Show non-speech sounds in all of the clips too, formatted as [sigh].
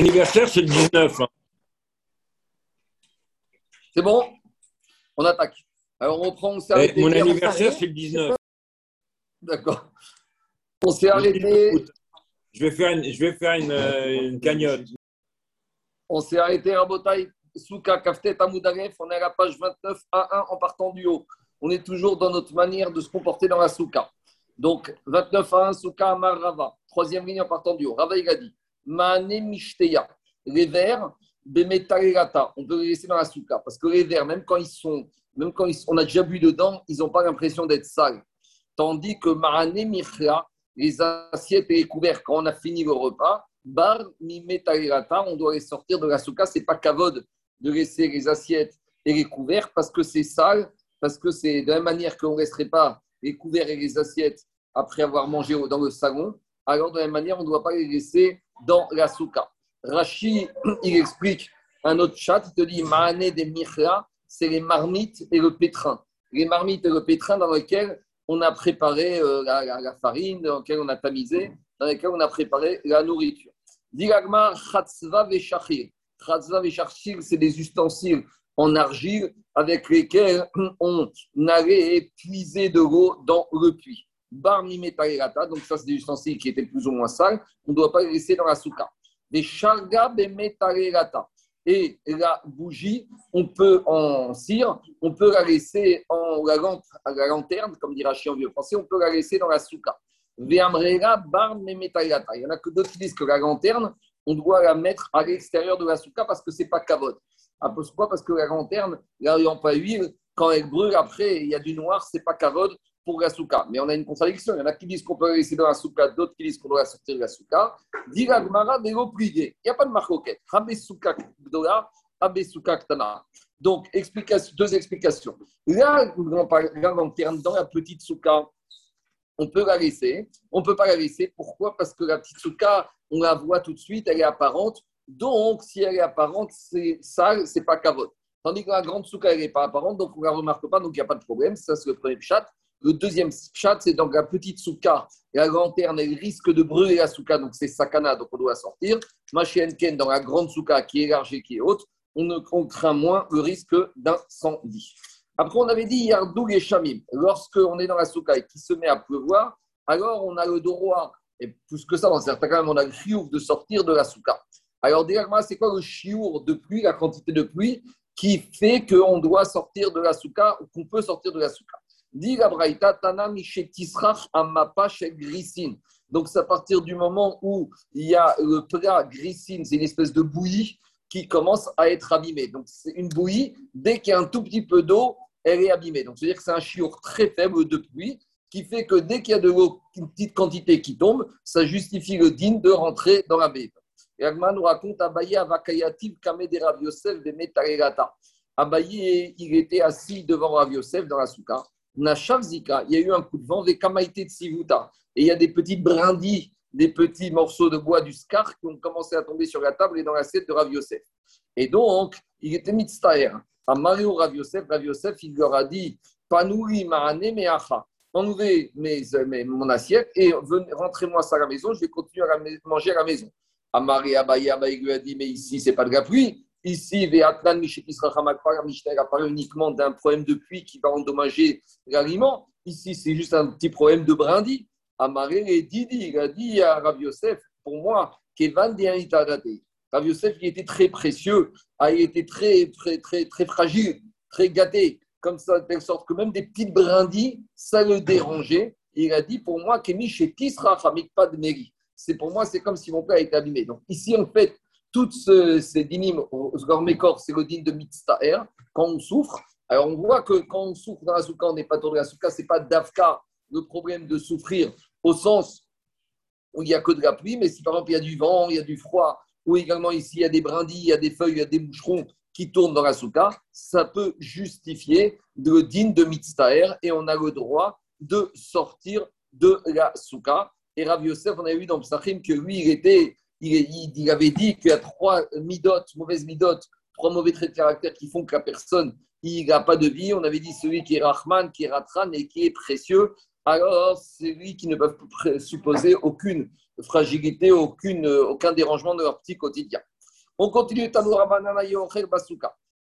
L'anniversaire, c'est le 19. hein. C'est bon? On attaque. Alors on reprend, on s'est Eh, arrêté. mon anniversaire, c'est le 19. D'accord. On s'est arrêté. Je vais faire une, je vais faire une, euh, une cagnotte. On s'est arrêté à Botaï, Souka, Kaftet, Amoudaref. On est à la page 29 à 1 en partant du haut. On est toujours dans notre manière de se comporter dans la Souka. Donc 29 à 1, Souka, Amar, Rava. Troisième ligne en partant du haut. Rava, il a dit. Les vers. On peut les laisser dans la Souka. Parce que les vers, même quand ils sont, même quand ils on a déjà bu dedans, ils n'ont pas l'impression d'être sales. Tandis que Maane Michla, les assiettes et les couverts, quand on a fini le repas, bar on doit les sortir de la souka. C'est pas kavod de laisser les assiettes et les couverts parce que c'est sale, parce que c'est de la même manière qu'on ne laisserait pas les couverts et les assiettes après avoir mangé dans le salon. Alors de la même manière, on ne doit pas les laisser dans la souka. Rashi, [clears throat] il explique un autre chat, il te dit des Michla, c'est les marmites et le pétrin. Les marmites et le pétrin dans lesquels on a préparé euh, la, farine, dans lesquelles on a tamisé, dans lesquelles on a préparé la nourriture. Diragma, chatzva veshachir. Chatzva veshachir, c'est des ustensiles en argile avec lesquels [clears throat] on allait puiser de l'eau dans le puits. Bar donc ça c'est des ustensiles qui étaient plus ou moins sales, on ne doit pas les laisser dans la souka. Des charga. Et la bougie, on peut en cire, on peut la laisser en la, la lanterne, comme dit Rachid en vieux français, on peut la laisser dans la souka. Veamrela bar. Il y en a que d'autres qui disent que la lanterne, on doit la mettre à l'extérieur de la souka parce que c'est pas kavod. Ah, Pourquoi? Parce que la lanterne, la lampe à huile, quand elle brûle après, il y a du noir, c'est pas kavod pour la souka. Mais on a une contradiction. Il y en a qui disent qu'on peut la laisser dans la souka, d'autres qui disent qu'on doit sortir de la souka. Dit l'eau pliée. Il n'y a pas de marcoquette. Rabbe souka rabbe souka ktana. Donc, deux explications. Là, la lanterne dans la petite souka, on peut la laisser. On ne peut pas la laisser. Pourquoi? Parce que la petite souka, on la voit tout de suite, elle est apparente. Donc, si elle est apparente, c'est sale, c'est pas kavod. Tandis que la grande souka, elle n'est pas apparente, donc on ne la remarque pas, donc il n'y a pas de problème. Ça, c'est le premier chat. Le deuxième chat, c'est dans la petite souka. La lanterne, elle risque de brûler la souka, donc c'est sakana, donc on doit sortir. Machienken, dans la grande souka qui est large et qui est haute, on, ne, on craint moins le risque d'incendie. Après, on avait dit Yardoug et Shamim. Lorsqu'on est dans la souka et qu'il se met à pleuvoir, alors on a le droit, et plus que ça, dans certains cas, on a le chiour de sortir de la souka. Alors, c'est quoi le chiour de pluie, la quantité de pluie qui fait qu'on doit sortir de la souka ou qu'on peut sortir de la souka Dit la Braïta, Amapa Grissin. Donc, c'est à partir du moment où il y a le plat grissine, c'est une espèce de bouillie qui commence à être abîmée. Donc, c'est une bouillie, dès qu'il y a un tout petit peu d'eau, elle est abîmée. Donc, c'est-à-dire que c'est un chiour très faible de pluie qui fait que dès qu'il y a de l'eau, une petite quantité qui tombe, ça justifie le digne de rentrer dans la baie. Et Agma nous raconte Abaye Avakayativ Kame de Rav Yosef de. Abaye, il était assis devant Rav Yosef dans la souka. Zika, il y a eu un coup de vent, Vekamaite Tsivuta. Et il y a des petites brindilles, des petits morceaux de bois du scar qui ont commencé à tomber sur la table et dans l'assiette de Rav Yosef. Et donc, il était mitztaher. À Mario Rav Yosef, Rav Yosef, il leur a dit Panouri Mahane Meacha. Enlevez mes, mes- mon assiette et rentrez-moi ça à la maison, je vais continuer à manger à la maison. Amari Abaye, Abaye lui a dit Mais ici, c'est pas de la pluie. Ici, Veatlan a parlé uniquement d'un problème de pluie qui va endommager l'aliment. Ici, c'est juste un petit problème de brindis. Amaré et Didi, il a dit à Rav Yosef, pour moi, Kevan Dianitadate. Rav Yosef, il était très précieux, ah, il était très, très, très, très fragile, très gâté, comme ça, de telle sorte que même des petites brindilles, ça le dérangeait. Il a dit, pour moi, Kemi chez Tisra pas de mairie. C'est pour moi, c'est comme si mon père était abîmé. Donc ici, en fait, toutes ce- ces dynimes, au Gormekor, c'est le dîme de Mitztaher, quand on souffre. Alors on voit que quand on souffre dans la souka, on n'est pas dans la souka, c'est pas d'Afka le problème de souffrir au sens où il n'y a que de la pluie, mais si par exemple il y a du vent, il y a du froid, ou également ici il y a des brindilles, il y a des feuilles, il y a des moucherons qui tournent dans la souka, ça peut justifier le digne de Mitztaher et on a le droit de sortir de la souka. Et Rav Yosef, on a vu dans Psachim que lui, il, était, il, avait dit qu'il y a trois midotes, mauvaises midotes, trois mauvais traits de caractère qui font que la personne, il n'a pas de vie. On avait dit celui qui est Rahman, qui est Ratran et qui est précieux. Alors, c'est lui qui ne peuvent supposer aucune fragilité, aucune, aucun dérangement de leur petit quotidien. On continue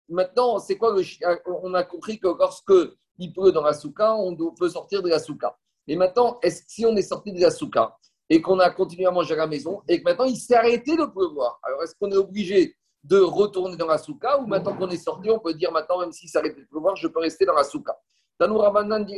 Maintenant, c'est quoi On a compris que lorsque il pleut dans la souka, on peut sortir de la souka. Et maintenant, est si on est sorti de la souka et qu'on a continué à manger à la maison et que maintenant il s'est arrêté de pleuvoir, alors est-ce qu'on est obligé de retourner dans la souka ou maintenant qu'on est sorti, on peut dire maintenant, même s'il s'est arrêté de pleuvoir, je peux rester dans la souka? Tanou Rabanan dit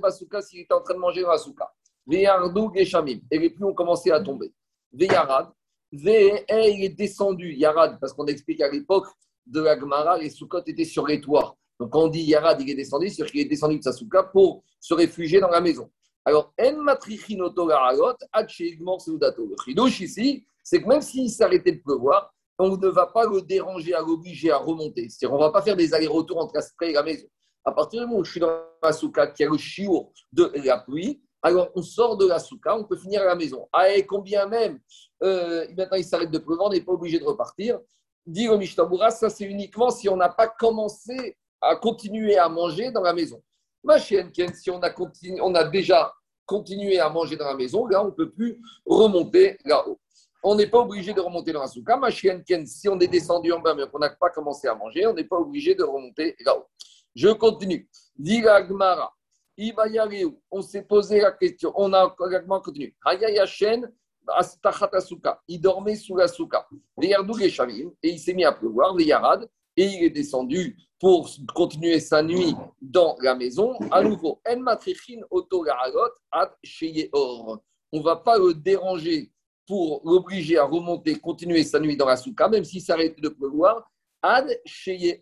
Basuka s'il était en train de manger dans la souka. Veyardou Geshamim. Et les pluies ont commencé à tomber. Veyarad. Ve, il est descendu. Yarad, parce qu'on explique à l'époque de la Gemara, les soukottes étaient sur les toits. Donc quand on dit Yarad, il est descendu, c'est-à-dire qu'il est descendu de sa souka pour se réfugier dans la maison. Alors, En matrichinoto garalot, Le chidouche ici, c'est que même s'il s'arrêtait de pleuvoir, on ne va pas le déranger à l'obliger à remonter. C'est-à-dire, on ne va pas faire des allers-retours entre la et la maison. À partir du moment où je suis dans la souka, qui a le chiour de la pluie, alors on sort de la souka, on peut finir à la maison. Ah, et combien même, euh, maintenant il s'arrête de pleuvoir, on n'est pas obligé de repartir. Dit le Mishtabura, ça c'est uniquement si on n'a pas commencé à continuer à manger dans la maison. Ma chienne, si on a, on a déjà continué à manger dans la maison, là on ne peut plus remonter là-haut. On n'est pas obligé de remonter dans la souka. Ma chienne, si on est descendu en bas mais qu'on n'a pas commencé à manger, on n'est pas obligé de remonter là-haut. Je continue. Gmara. On s'est posé la question. On a continué. Il dormait sous la souka. Et il s'est mis à pleuvoir. Et il est descendu pour continuer sa nuit dans la maison. À nouveau, on ne va pas le déranger pour l'obliger à remonter, continuer sa nuit dans la souka, même s'il s'arrête de pleuvoir. Ad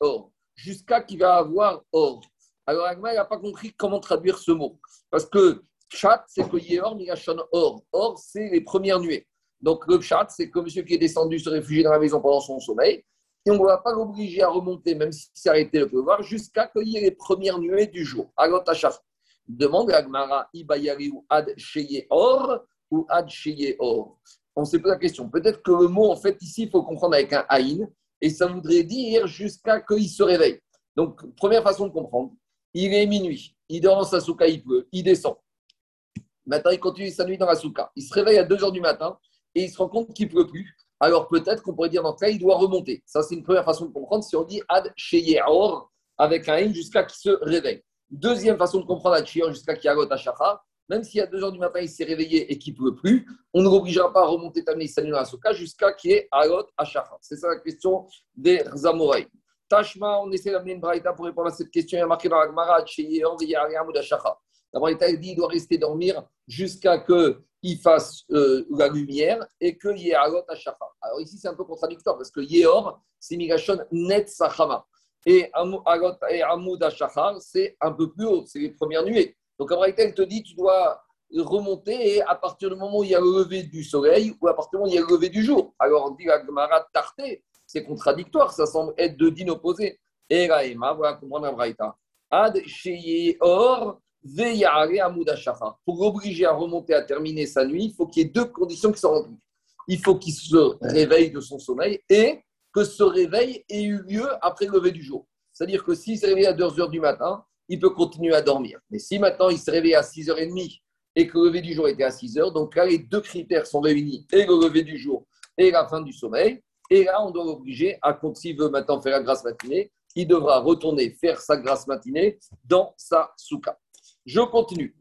or jusqu'à qu'il va avoir or. Alors, Agma n'a pas compris comment traduire ce mot. Parce que chat, c'est que Yehor, Migashon, or. Or, c'est les premières nuées. Donc, le chat, c'est comme monsieur qui est descendu se réfugier dans la maison pendant son sommeil. On ne va pas l'obliger à remonter, même s'il s'est arrêté de pleuvoir, jusqu'à cueillir les premières nuées du jour. Alors, Tachaf, demande à Agmara, ou ad or ou ad sheye or. On se pose la question. Peut-être que le mot, en fait, ici, il faut comprendre avec un aïn, et ça voudrait dire jusqu'à qu'il se réveille. Donc, première façon de comprendre, il est minuit, il dort dans sa souka, il pleut, il descend. Maintenant, il continue sa nuit dans la souka. Il se réveille à 2 h du matin et il se rend compte qu'il ne pleut plus. Alors peut-être qu'on pourrait dire dans ce cas, il doit remonter. Ça, c'est une première façon de comprendre si on dit ad sheyeor avec un in jusqu'à qu'il se réveille. Deuxième façon de comprendre ad sheyeor jusqu'à qu'il agot shacha. Même y a 2 h du matin, il s'est réveillé et qu'il ne pleut plus, on ne l'obligera pas à remonter ta nuit sa nuit dans la souka jusqu'à qu'il ait agot shacha. C'est ça la question des Zamorei. Tashma, on essaie d'amener une braïta pour répondre à cette question. Il y a marqué dans la Gemara, la braïta dit qu'il doit rester dormir jusqu'à qu'il fasse euh, la lumière et qu'il y ait Agot Ashacha. Alors ici, c'est un peu contradictoire parce que Yeor, c'est Migashon Net Sachama. Et Amoud Ashachar, c'est un peu plus haut, c'est les premières nuées. Donc la braïta, elle te dit tu dois remonter et à partir du moment où il y a le lever du soleil ou à partir du moment où il y a le lever du jour. Alors on dit la Gemara Tarté, c'est contradictoire, ça semble être deux dînes opposés. Et là, Emma, voilà comprendre la. Ad or Pour l'obliger à remonter à terminer sa nuit, il faut qu'il y ait deux conditions qui sont remplies. Il faut qu'il se réveille de son sommeil et que ce réveil ait eu lieu après le lever du jour. C'est-à-dire que s'il se réveille à 2 h du matin, il peut continuer à dormir. Mais si maintenant il se réveille à 6h30 et que le lever du jour était à 6 h, donc là les deux critères sont réunis, et le lever du jour et la fin du sommeil, et là, on doit l'obliger à, s'il veut maintenant faire la grâce matinée, il devra retourner faire sa grâce matinée dans sa souka. Je continue.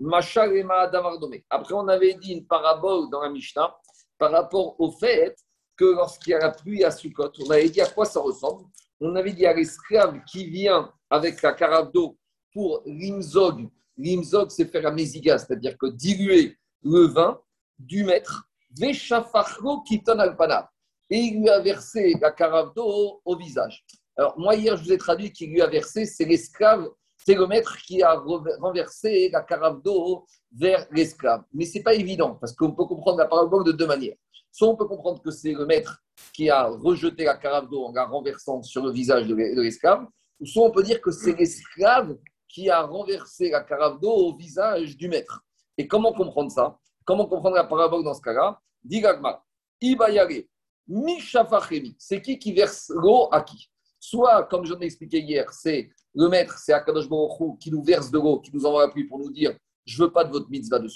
Après, on avait dit une parabole dans la Mishnah par rapport au fait que lorsqu'il y a la pluie à Sukkot, on avait dit à quoi ça ressemble. On avait dit à l'esclave qui vient avec la carafe d'eau pour l'imzog. L'imzog, c'est faire la mésiga, c'est-à-dire que diluer le vin du maître, Veshafachro kiton alpana et il lui a versé la carafe d'eau au visage. Alors, moi, hier, je vous ai traduit qu'il lui a versé, c'est l'esclave, c'est le maître qui a renversé la carafe d'eau vers l'esclave. Mais ce n'est pas évident, parce qu'on peut comprendre la parabole de deux manières. Soit on peut comprendre que c'est le maître qui a rejeté la carafe d'eau en la renversant sur le visage de l'esclave, ou soit on peut dire que c'est l'esclave qui a renversé la carafe d'eau au visage du maître. Et comment comprendre ça? Comment comprendre la parabole dans ce cas-là? Digagma, Ibayare, Mishafachemi, c'est qui qui verse l'eau à qui? Soit, comme je l'ai expliqué hier, c'est le maître, c'est Akadosh Baruch qui nous verse de l'eau, qui nous envoie la pluie pour nous dire Je veux pas de votre mitzvah de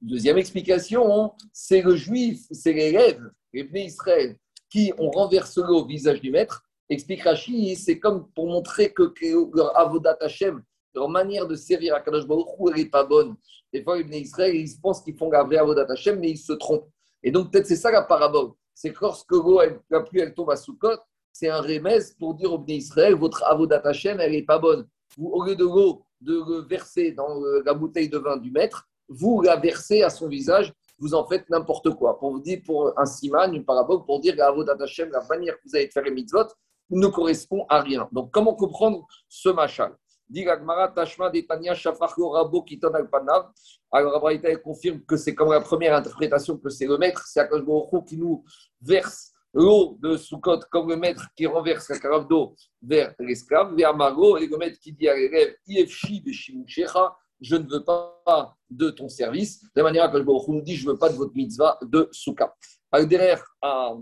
Deuxième explication, c'est le juif, c'est l'élève, les Bnei Israël, qui on renverse l'eau au visage du maître. Explique Rashi, c'est comme pour montrer que, leur avodat Hashem, leur manière de servir à Kadosh elle n'est pas bonne. Des fois, les Israël, ils pensent qu'ils font la vraie avodat Hashem, mais ils se trompent. Et donc, peut-être c'est ça la parabole. C'est que lorsque l'eau, la pluie, elle tombe à Soukot, c'est un remède pour dire au Bnei Israël, votre avodat Hashem, elle n'est pas bonne. Vous, au lieu de l'eau, de le verser dans la bouteille de vin du maître, vous la versez à son visage, vous en faites n'importe quoi. Pour dire, pour un siman, une parabole, pour dire la Hashem, la manière que vous allez faire les mitzvot, ne correspond à rien. Donc, comment comprendre ce machal? Alors, Abraïta confirme que c'est comme la première interprétation que c'est le maître, c'est Akash qui nous verse l'eau de Soukot comme le maître qui renverse la carafe d'eau vers l'esclave, vers Margot, et le maître qui dit à l'élève Iefshi je ne veux pas de ton service. De la manière que je nous dit Je ne veux pas de votre mitzvah de Souka. Alors, derrière, à,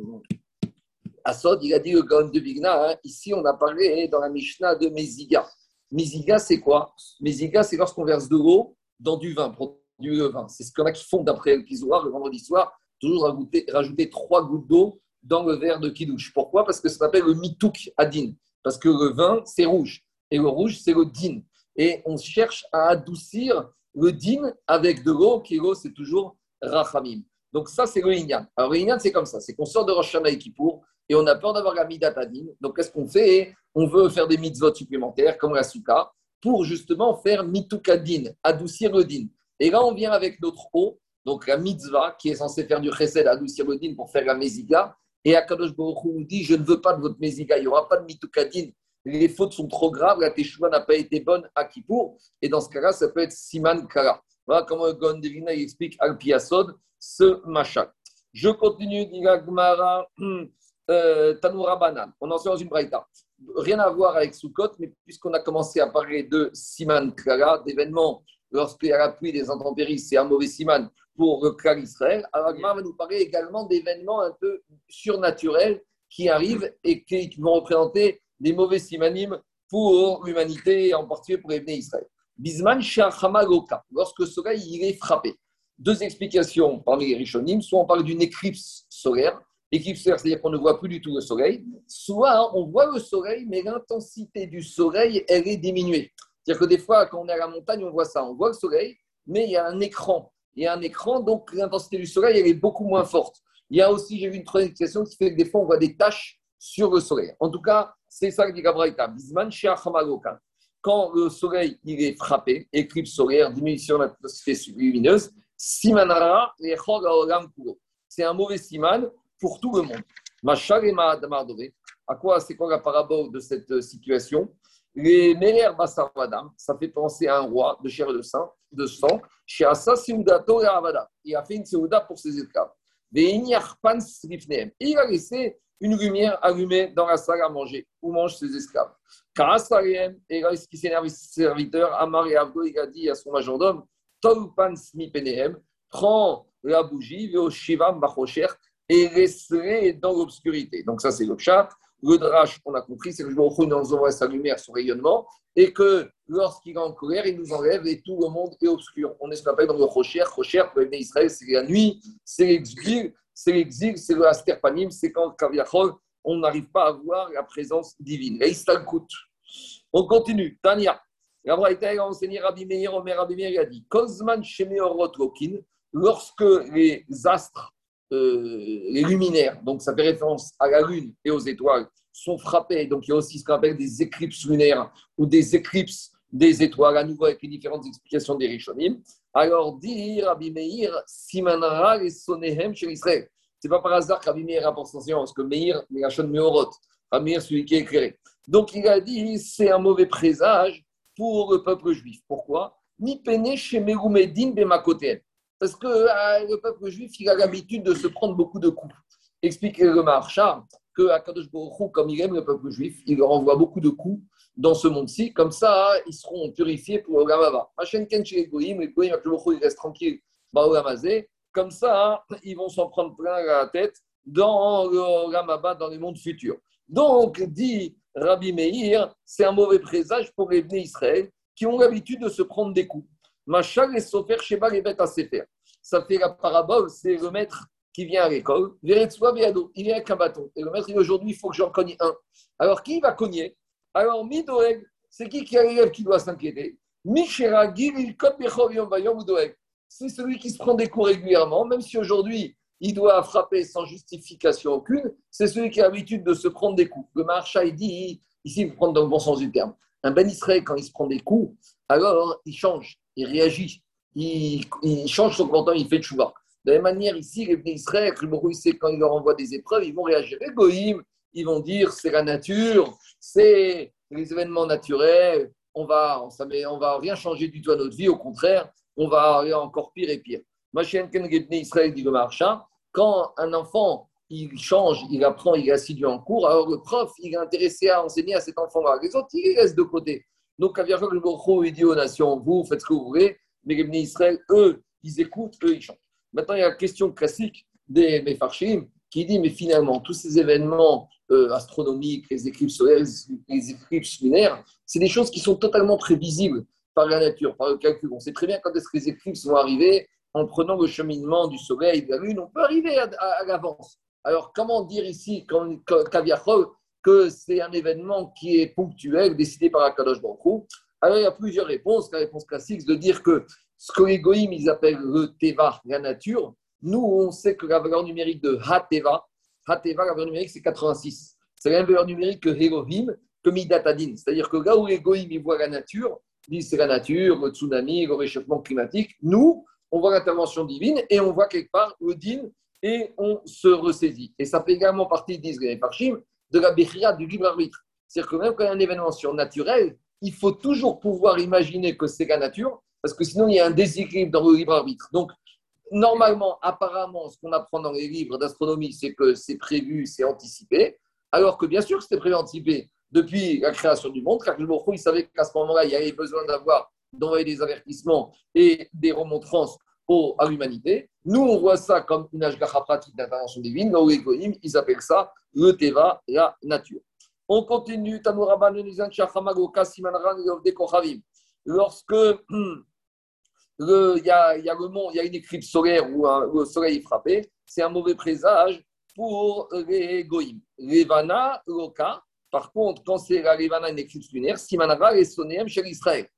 à Sod, il a dit le Gaon de Vigna hein, ici, on a parlé dans la Mishnah de Meziga. Meziga, c'est quoi? Meziga, c'est lorsqu'on verse de l'eau dans du vin, du vin. C'est ce qu'on a qui font d'après le Kizoar le vendredi soir, toujours rajouter trois gouttes d'eau dans le verre de Kidouche. Pourquoi? Parce que ça s'appelle le mitouk adin. Parce que le vin, c'est rouge. Et le rouge, c'est le din. Et on cherche à adoucir le din avec de l'eau, qui c'est toujours rachamim. Donc ça, c'est le inyan. Alors le inyan, c'est comme ça. C'est qu'on sort de Rosh Hashanah et Kippour, et on a peur d'avoir la midat adin. Donc qu'est-ce qu'on fait? On veut faire des mitzvot supplémentaires, comme la souka, pour justement faire mitukadin, adoucir le din. Et là, on vient avec notre eau, donc la mitzvah, qui est censée faire du chesed, adoucir le din pour faire la meziga. Et Akadosh Baruch Hu dit Je ne veux pas de votre meziga, il n'y aura pas de mitukadin. Les fautes sont trop graves, la teshuva n'a pas été bonne à Kippour. Et dans ce cas-là, ça peut être siman kara. Voilà comment Gondelina explique al piasod ce machin. Je continue, dit Gmara. [clears throat] Euh, Tanoura Banan. On en sait dans une braïta. Rien à voir avec Sukkot, mais puisqu'on a commencé à parler de Siman Klara, d'événements lorsqu'il y a la pluie des intempéries, c'est un mauvais Siman pour le Klal Israël. Alors, Agmar va nous parler également d'événements un peu surnaturels qui arrivent et qui vont représenter des mauvais Simanim pour l'humanité et en particulier pour les Israël. Bisman Shachamagoka, lorsque le soleil il est frappé. Deux explications parmi les Rishonim. Soit on parle d'une éclipse solaire, éclipse solaire, c'est-à-dire qu'on ne voit plus du tout le soleil, soit on voit le soleil, mais l'intensité du soleil, elle est diminuée. C'est-à-dire que des fois, quand on est à la montagne, on voit ça, on voit le soleil, mais il y a un écran. Il y a un écran, donc l'intensité du soleil, elle est beaucoup moins forte. Il y a aussi, j'ai vu une troisième explication qui fait que des fois, on voit des taches sur le soleil. En tout cas, c'est ça que dit Gabraïta. Bisman Quand le soleil il est frappé, éclipse solaire, diminution de l'intensité lumineuse, Simanara, c'est un mauvais siman pour tout le monde. À quoi c'est quoi la parabole de cette euh, situation? Les Meler Basarvadam, ça fait penser à un roi de chair et de sang, de sang. Chez Assa Seudato et. Il a fait une Seuda pour ses esclaves. Il a laissé une lumière allumée dans la salle à manger, où mangent ses esclaves. Et là, ce qui s'énerve, ses serviteurs, Amar et Abdo, il a dit à son majordome Tolpan Smi Penehem, prends la bougie, Shiva Machocher, et resterait dans l'obscurité. Donc ça, c'est le chat. Le drache, on a compris, c'est que le jour nous envoie sa lumière, son rayonnement, et que lorsqu'il est en colère, il nous enlève et tout le monde est obscur. On est ce qu'on appelle dans le rocher. Rocher, pour les Israël, c'est la nuit, c'est l'exil, c'est l'exil, c'est le asterpanim, c'est quand Kaviachol, on n'arrive pas à voir la présence divine. Et il On continue. Tania. La Braïta a enseigné Rabbi Meir, Omer Rabbi Meir, il a dit Kozman Shemeorot Lokin, lorsque les astres les luminaires, donc ça fait référence à la Lune et aux étoiles, sont frappés. Donc il y a aussi ce qu'on appelle des éclipses lunaires ou des éclipses des étoiles, à nouveau avec les différentes explications des Rishonim. Alors, dire Rabbi Meir, Simanara et Sonehem chez Israël. C'est pas par hasard que Rabbi Meir rapporte son parce que Meir, Megashon Meorot, Rabbi celui qui est éclairé. Donc il a dit, c'est un mauvais présage pour le peuple juif. Pourquoi? Mi pene chez Merumedin Bemakoten. Parce que euh, le peuple juif, il a l'habitude de se prendre beaucoup de coups. Explique le marchand que Akadosh Baruch comme il aime le peuple juif, il leur envoie beaucoup de coups dans ce monde-ci. Comme ça, ils seront purifiés pour le Gamava. Il reste tranquille, Comme ça, ils vont s'en prendre plein la tête dans le Gamava, dans les mondes futurs. Donc, dit Rabbi Meir, c'est un mauvais présage pour les Israël qui ont l'habitude de se prendre des coups. Machal et Sofer Sheba les bêtes à Sefer ça fait la parabole, c'est le maître qui vient à l'école, il vient avec un bâton. Et le maître dit aujourd'hui, il faut que j'en cogne un. Alors, qui va cogner? Alors, Midoeg, c'est qui qui a l'élève qui doit s'inquiéter? C'est celui qui se prend des coups régulièrement, même si aujourd'hui il doit frapper sans justification aucune, c'est celui qui a l'habitude de se prendre des coups. Le marcha, il dit, ici, il faut prendre dans le bon sens du terme. Un Ben Israël, quand il se prend des coups, alors il change, il réagit, il, change son comportement, il fait chouva. De la même manière, ici, les Ben Israël, quand il leur envoie des épreuves, ils vont réagir. Les ils vont dire c'est la nature, c'est les événements naturels, on va, on, on va rien changer du tout à notre vie, au contraire, on va aller encore pire et pire. Israël dit le marchand, quand un enfant il change, il apprend, il est assidu en cours, alors le prof, il est intéressé à enseigner à cet enfant-là. Les autres, il les de côté. Donc, quand le Borro, il dit aux nations, vous faites ce que vous voulez, mais les Israël, eux, ils écoutent, eux, ils changent. Maintenant, il y a la question classique des Mefarshim qui dit, mais finalement, tous ces événements euh, astronomiques, les éclipses solaires, les éclipses lunaires, c'est des choses qui sont totalement prévisibles par la nature, par le calcul. On sait très bien quand est-ce que les éclipses vont arriver en prenant le cheminement du soleil de la lune, on peut arriver à, l'avance. Alors, comment dire ici, quand, que c'est un événement qui est ponctuel, décidé par Akadosh Baruch Alors, il y a plusieurs réponses. La réponse classique, c'est de dire que ce que les goïms, ils appellent le Teva, la nature, nous, on sait que la valeur numérique de Hateva, Hateva, la valeur numérique, c'est 86. C'est la même valeur numérique que Elohim, que Midatadin. C'est-à-dire que là où les goïms, ils voient la nature, disent c'est la nature, le tsunami, le réchauffement climatique. Nous, on voit l'intervention divine et on voit quelque part le din et on se ressaisit. Et ça fait également partie, disent les Parchim, de la béchia du libre arbitre. C'est-à-dire que même quand il y a un événement surnaturel, il faut toujours pouvoir imaginer que c'est la nature, parce que sinon il y a un déséquilibre dans le libre arbitre. Donc, normalement, apparemment, ce qu'on apprend dans les livres d'astronomie, c'est que c'est prévu, c'est anticipé, alors que bien sûr c'était prévu, anticipé depuis la création du monde, car le il savait qu'à ce moment-là, il y avait besoin d'avoir d'envoyer des avertissements et des remontrances à l'humanité. Nous, on voit ça comme une ashgacha pratique d'intervention divine. Dans l'égoïm, ils appellent ça le teva, la nature. On continue. Lorsque [clears throat] il y, a, y a le monde, il y a une éclipse solaire où le soleil est frappé, c'est un mauvais présage pour les goïm. Levana, loka. Par contre, quand c'est la Levana, une éclipse lunaire, simanara et sonéem chez Israël.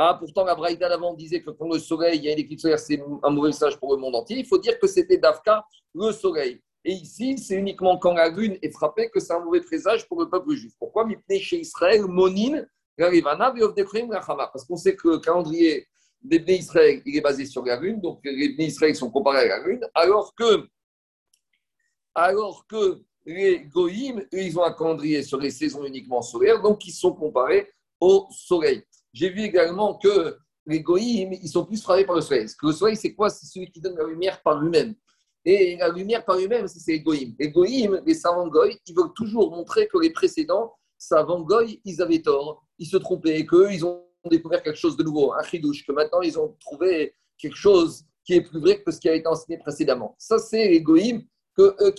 Ah, pourtant, la Braïda d'avant disait que quand le soleil, il y a une éclipse solaire, c'est un mauvais message pour le monde entier. Il faut dire que c'était Dafka, le soleil. Et ici, c'est uniquement quand la lune est frappée que c'est un mauvais présage pour le peuple juif. Pourquoi? Chez Israël, Monin, Parce qu'on sait que le calendrier des Bnei Israël, il est basé sur la lune, donc les Bnei Israël sont comparés à la lune, alors que, alors que les Goïm, ils ont un calendrier sur les saisons uniquement solaires, donc ils sont comparés au soleil. J'ai vu également que les goïms, ils sont plus frappés par le soleil. Parce que le soleil, c'est quoi? C'est celui qui donne la lumière par lui-même. Et la lumière par lui-même, c'est les goïms. Les goïms, les savants goïs, ils veulent toujours montrer que les précédents savants goïs, ils avaient tort, ils se trompaient, qu'eux, ils ont découvert quelque chose de nouveau, un chidouche, que maintenant, ils ont trouvé quelque chose qui est plus vrai que ce qui a été enseigné précédemment. Ça, c'est les goïms, que eux,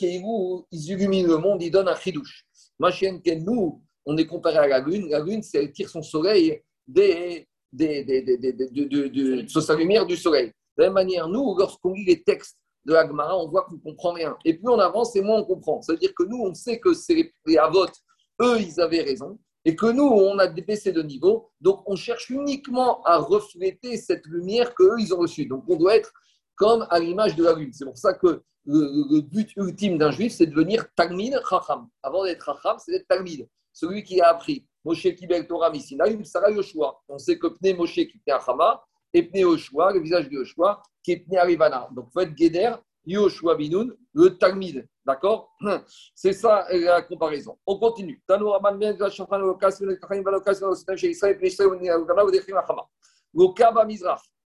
ils illuminent le monde, ils donnent un chidouche. Machien, nous, on est comparé à la lune. La lune, c'est elle tire son soleil des, des, des, de, sa lumière du soleil. De la même manière, nous, lorsqu'on lit les textes de l'Agmara, on voit qu'on ne comprend rien. Et plus on avance, et moins on comprend. C'est-à-dire que nous, on sait que c'est les Avot, eux, ils avaient raison. Et que nous, on a dépassé de niveau. Donc, on cherche uniquement à refléter cette lumière qu'eux, ils ont reçue. Donc, on doit être comme à l'image de la lune. C'est pour ça que le, but ultime d'un juif, c'est de devenir Talmid Chacham. Avant d'être Chacham, c'est d'être Talmid, celui qui a appris. Moshe Kibel Torah Misinaïm, Sarah Yoshua. On sait que Pne Moshe qui était Hama et Pne Yoshua, le visage de Yoshua, qui est Pne Arivana. Donc, faut être Geder, Yoshua Binoun, le Talmid. D'accord C'est ça la comparaison. On continue.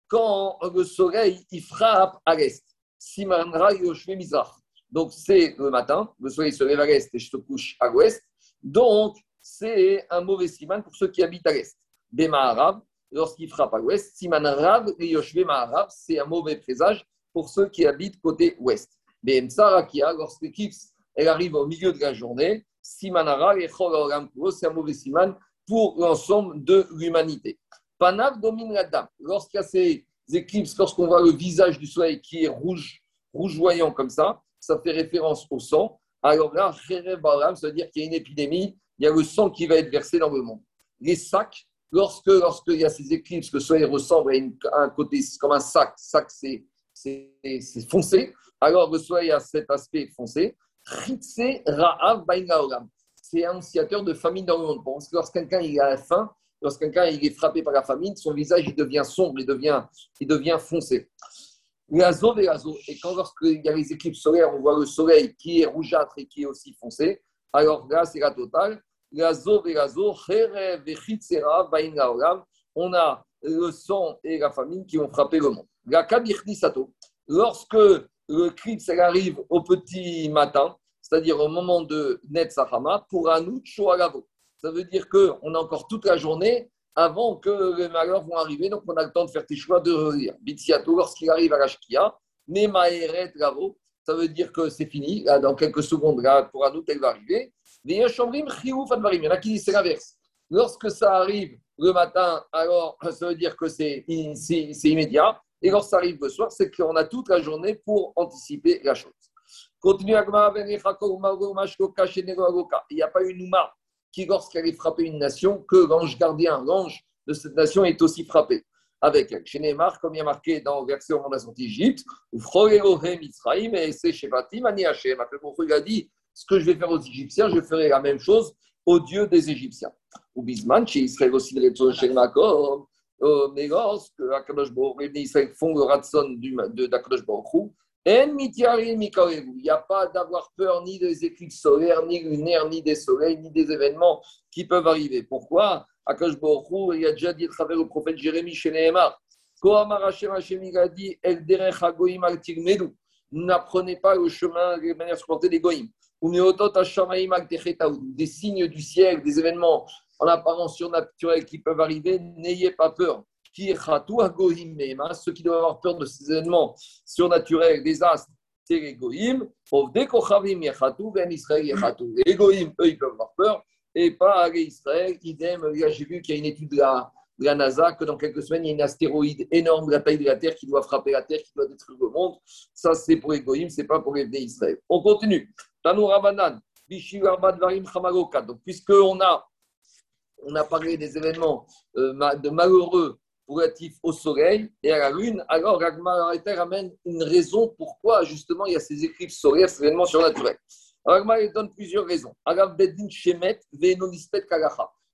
Quand le soleil il frappe à l'est, Simanra Yoshve Mizrach. Donc, c'est le matin, le soleil se à l'est et je te couche à l'ouest. Donc, c'est un mauvais siman pour ceux qui habitent à l'est. Des Maharav, lorsqu'il frappe à l'ouest, siman Rav et Yoshve Maharav, c'est un mauvais présage pour ceux qui habitent côté ouest. Mais Msarakia, lorsque l'éclipse elle arrive au milieu de la journée, siman Rav et c'est un mauvais siman pour l'ensemble de l'humanité. Panav domine la dame. Lorsqu'il y a ces éclipses, lorsqu'on voit le visage du soleil qui est rouge, rougeoyant comme ça, ça fait référence au sang. Alors là, ça veut dire qu'il y a une épidémie, il y a le sang qui va être versé dans le monde. Les sacs, lorsque lorsqu'il y a ces éclipses, que soit ressemble à, un côté comme un sac, sac c'est foncé, alors le soleil a cet aspect foncé. C'est annonciateur de famine dans le monde. Parce que lorsqu'un quelqu'un a faim, lorsqu'un quelqu'un est frappé par la famine, son visage il devient sombre, il devient, il devient foncé. Et l'azo. Et quand lorsqu'il y a les éclipses solaires, on voit le soleil qui est rougeâtre et qui est aussi foncé, alors là, c'est la totale. On a le sang et la famine qui ont frappé le monde. La sato. Lorsque le clips arrive au petit matin, c'est-à-dire au moment de Netzahama, pour un autre Shoalavo. Ça veut dire qu'on a encore toute la journée avant que les malheurs vont arriver, donc on a le temps de faire tes choix de revenir. Bitsiato, lorsqu'il arrive à la Shkia, Nemaeret ça veut dire que c'est fini. dans quelques secondes, là, pour un autre, elle va arriver. Il y en a qui disent c'est l'inverse. Lorsque ça arrive le matin, alors [laughs] ça veut dire que c'est immédiat. Et lorsque ça arrive le soir, c'est qu'on a toute la journée pour anticiper la chose. Continue Il n'y a pas une Nouma qui, lorsqu'elle est frappée une nation, que l'ange gardien, l'ange de cette nation est aussi frappé avec elle. Chez Neymar, comme il y a marqué dans le verset au moment de la sortie d'Égypte, et c'est Shevatim, Ani Hashem. Il a dit ce que je vais faire aux Égyptiens, je ferai la même chose aux dieux des Égyptiens. Ou Bisman, chez Israël aussi, le Makom, euh, mais lorsque Akadosh Baruch Israël font le ratson d'Akadosh Baruch il n'y a pas d'avoir peur ni des éclipses solaires, ni lunaires, ni des soleils, ni des événements qui peuvent arriver. Pourquoi? Akash Baruch il a déjà dit à travers le prophète Jérémie chez Nehemar Hashem Hashem il dit El derech hagoim N'apprenez pas le chemin, les manières de supporter des goïms. Des signes du ciel, des événements en apparence surnaturels qui peuvent arriver, n'ayez pas peur. Ceux qui doivent avoir peur de ces événements surnaturels, des astres, c'est les. Les goïm, eux, ils peuvent avoir peur, et pas les Israël. Idem, j'ai vu qu'il y a une étude de la, NASA, que dans quelques semaines, il y a une astéroïde énorme de la taille de la Terre qui doit frapper la Terre, qui doit détruire le monde. Ça, c'est pour les ce n'est pas pour les Israël. On continue. Puisqu'on a on a parlé des événements euh, de malheureux relatifs au soleil et à la lune, alors Ragmar ramène une raison pourquoi justement il y a ces éclipses solaires, ces événements surnaturels. Ragmar donne plusieurs raisons. Shemet.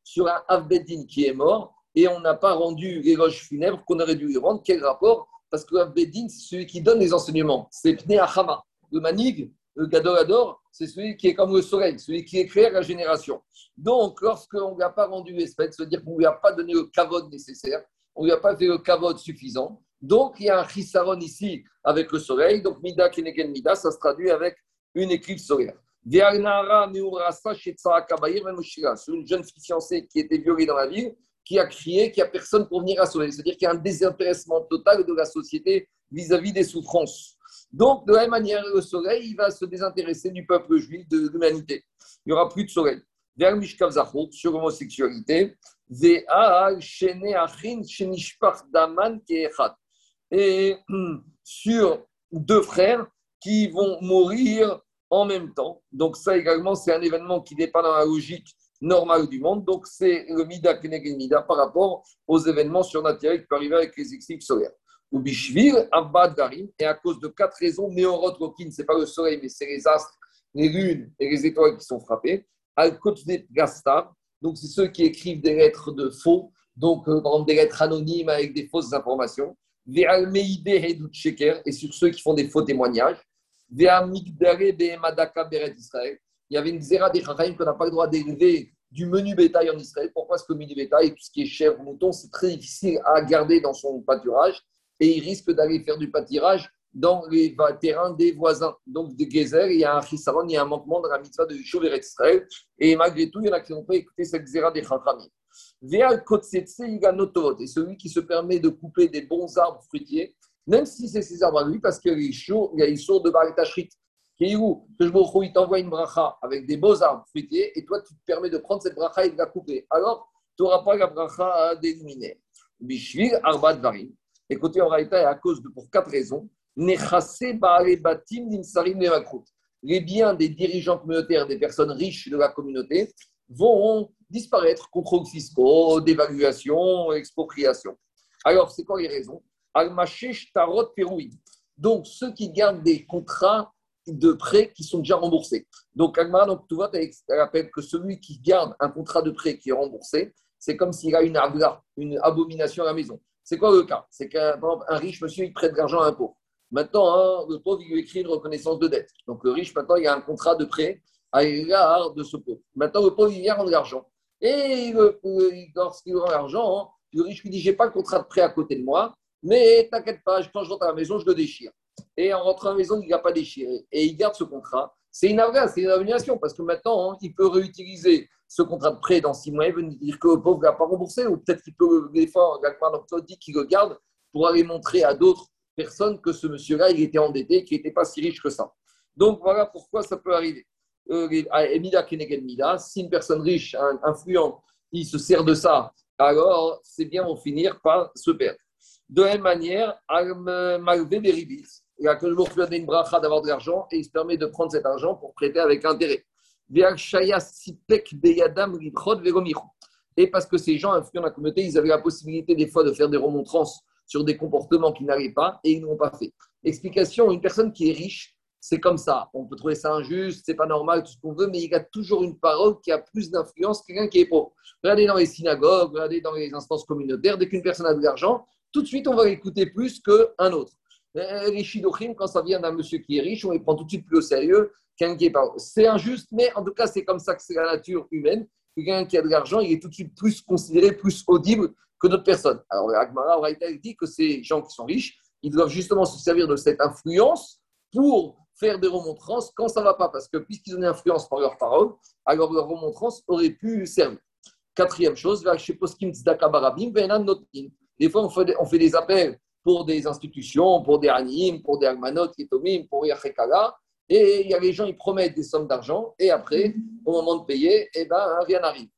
Sur un Avbeddin qui est mort et on n'a pas rendu l'éloge funèbre qu'on aurait dû lui rendre. Quel rapport? Parce que Avbeddin, c'est celui qui donne les enseignements. C'est Pnei Achama. Le manig, le Gadorador, c'est celui qui est comme le soleil, celui qui éclaire la génération. Donc, lorsqu'on ne lui a pas rendu l'espèce, c'est-à-dire qu'on ne lui a pas donné le kavod nécessaire, on ne lui a pas fait le kavod suffisant, donc il y a un chisaron ici avec le soleil, donc Mida Kenegen Mida, ça se traduit avec une éclipse solaire. C'est une jeune fille fiancée qui était violée dans la ville, qui a crié qu'il n'y a personne pour venir à soleil. C'est-à-dire qu'il y a un désintéressement total de la société vis-à-vis des souffrances. Donc, de la même manière, le soleil, il va se désintéresser du peuple juif, de l'humanité. Il n'y aura plus de soleil. Sur l'homosexualité. Et [clears throat] sur deux frères qui vont mourir en même temps. Donc, ça également, c'est un événement qui n'est pas dans la logique normale du monde. Donc, c'est le Mida Kenegel Mida par rapport aux événements surnaturels qui peuvent arriver avec les éclipses solaires ou Bishvil, Abba et à cause de quatre raisons, Meorot Rokin, ce n'est pas le soleil, mais c'est les astres, les lunes et les étoiles qui sont frappés. Al-Kotvet Gastar, donc c'est ceux qui écrivent des lettres de faux, donc euh, des lettres anonymes avec des fausses informations. Ve'al-Meide et sur ceux qui font des faux témoignages. Il y avait une zéra des Chachaim qu'on n'a pas le droit d'élever du menu bétail en Israël. Pourquoi est-ce que le menu bétail, tout ce qui est ou mouton, c'est très difficile à garder dans son pâturage et il risque d'aller faire du pâturage dans les terrains des voisins. Donc, des gezer, il y a un chisaron, il y a un manquement dans la mitzvah de Chauver Israël. Et malgré tout, il y en a qui n'ont pas écouté cette zéra des chachamim. Veal kotsetse et celui qui se permet de couper des bons arbres fruitiers, même si c'est à lui, parce qu'il y a une source de baritachrit. Qui est où Que je il t'envoie une bracha avec des beaux arbres fruitiers, et toi, tu te permets de prendre cette bracha et de la couper. Alors, tu n'auras pas la bracha d'éliminer. Bishvil arbat varim. Écoutez, en réalité, à cause de, pour quatre raisons. Les biens des dirigeants communautaires, des personnes riches de la communauté, vont disparaître. Contrôles fiscaux, dévaluation, expropriation. Alors, c'est quoi les raisons? Donc, ceux qui gardent des contrats de prêt qui sont déjà remboursés. Donc, Agmara, donc, tu vois, elle rappelle que celui qui garde un contrat de prêt qui est remboursé, c'est comme s'il a une, une abomination à la maison. C'est quoi le cas? C'est qu'un riche monsieur, il prête de l'argent à un pauvre. Maintenant, hein, le pauvre, il lui écrit une reconnaissance de dette. Donc, le riche, maintenant, il a un contrat de prêt à l'égard de ce pauvre. Maintenant, le pauvre, il vient rendre l'argent. Et lorsqu'il rend l'argent, hein, le riche lui dit J'ai pas le contrat de prêt à côté de moi, mais t'inquiète pas, quand je rentre à la maison, je le déchire. Et en rentrant à la maison, il n'a pas déchiré. Et il garde ce contrat. C'est une c'est une abomination, parce que maintenant, hein, il peut réutiliser ce contrat de prêt dans six mois, il veut dire que le pauvre n'a pas remboursé, ou peut-être qu'il peut, des fois, donc dit qu'il le garde pour aller montrer à d'autres personnes que ce monsieur-là, il était endetté, qu'il n'était pas si riche que ça. Donc voilà pourquoi ça peut arriver. Euh, si une personne riche, influente, il se sert de ça, alors c'est bien en finir par se perdre. De la même manière, malgré des ribis, il a que le donne une bracha d'avoir de l'argent et il se permet de prendre cet argent pour prêter avec intérêt. Et parce que ces gens influents dans la communauté, ils avaient la possibilité des fois de faire des remontrances sur des comportements qui n'arrivent pas et ils n'ont pas fait. Explication, une personne qui est riche, c'est comme ça. On peut trouver ça injuste, c'est pas normal, tout ce qu'on veut, mais il y a toujours une parole qui a plus d'influence que quelqu'un qui est pauvre. Regardez dans les synagogues, regardez dans les instances communautaires, dès qu'une personne a de l'argent, tout de suite on va l'écouter plus qu'un autre. Euh, les shidochim, quand ça vient d'un monsieur qui est riche, on les prend tout de suite plus au sérieux qu'un qui est pas. C'est injuste, mais en tout cas, c'est comme ça que c'est la nature humaine. Quelqu'un qui a de l'argent, il est tout de suite plus considéré, plus audible que d'autres personnes. Alors, Agmara dit que ces gens qui sont riches, ils doivent justement se servir de cette influence pour faire des remontrances quand ça ne va pas. Parce que puisqu'ils ont une influence par leurs paroles, alors leurs remontrances auraient pu servir. Quatrième chose, des fois, on fait, on fait des appels pour des institutions, pour des anim, pour des almanot, pour yachekala. Et il y a les gens, ils promettent des sommes d'argent, et après, au moment de payer, eh ben, rien n'arrive.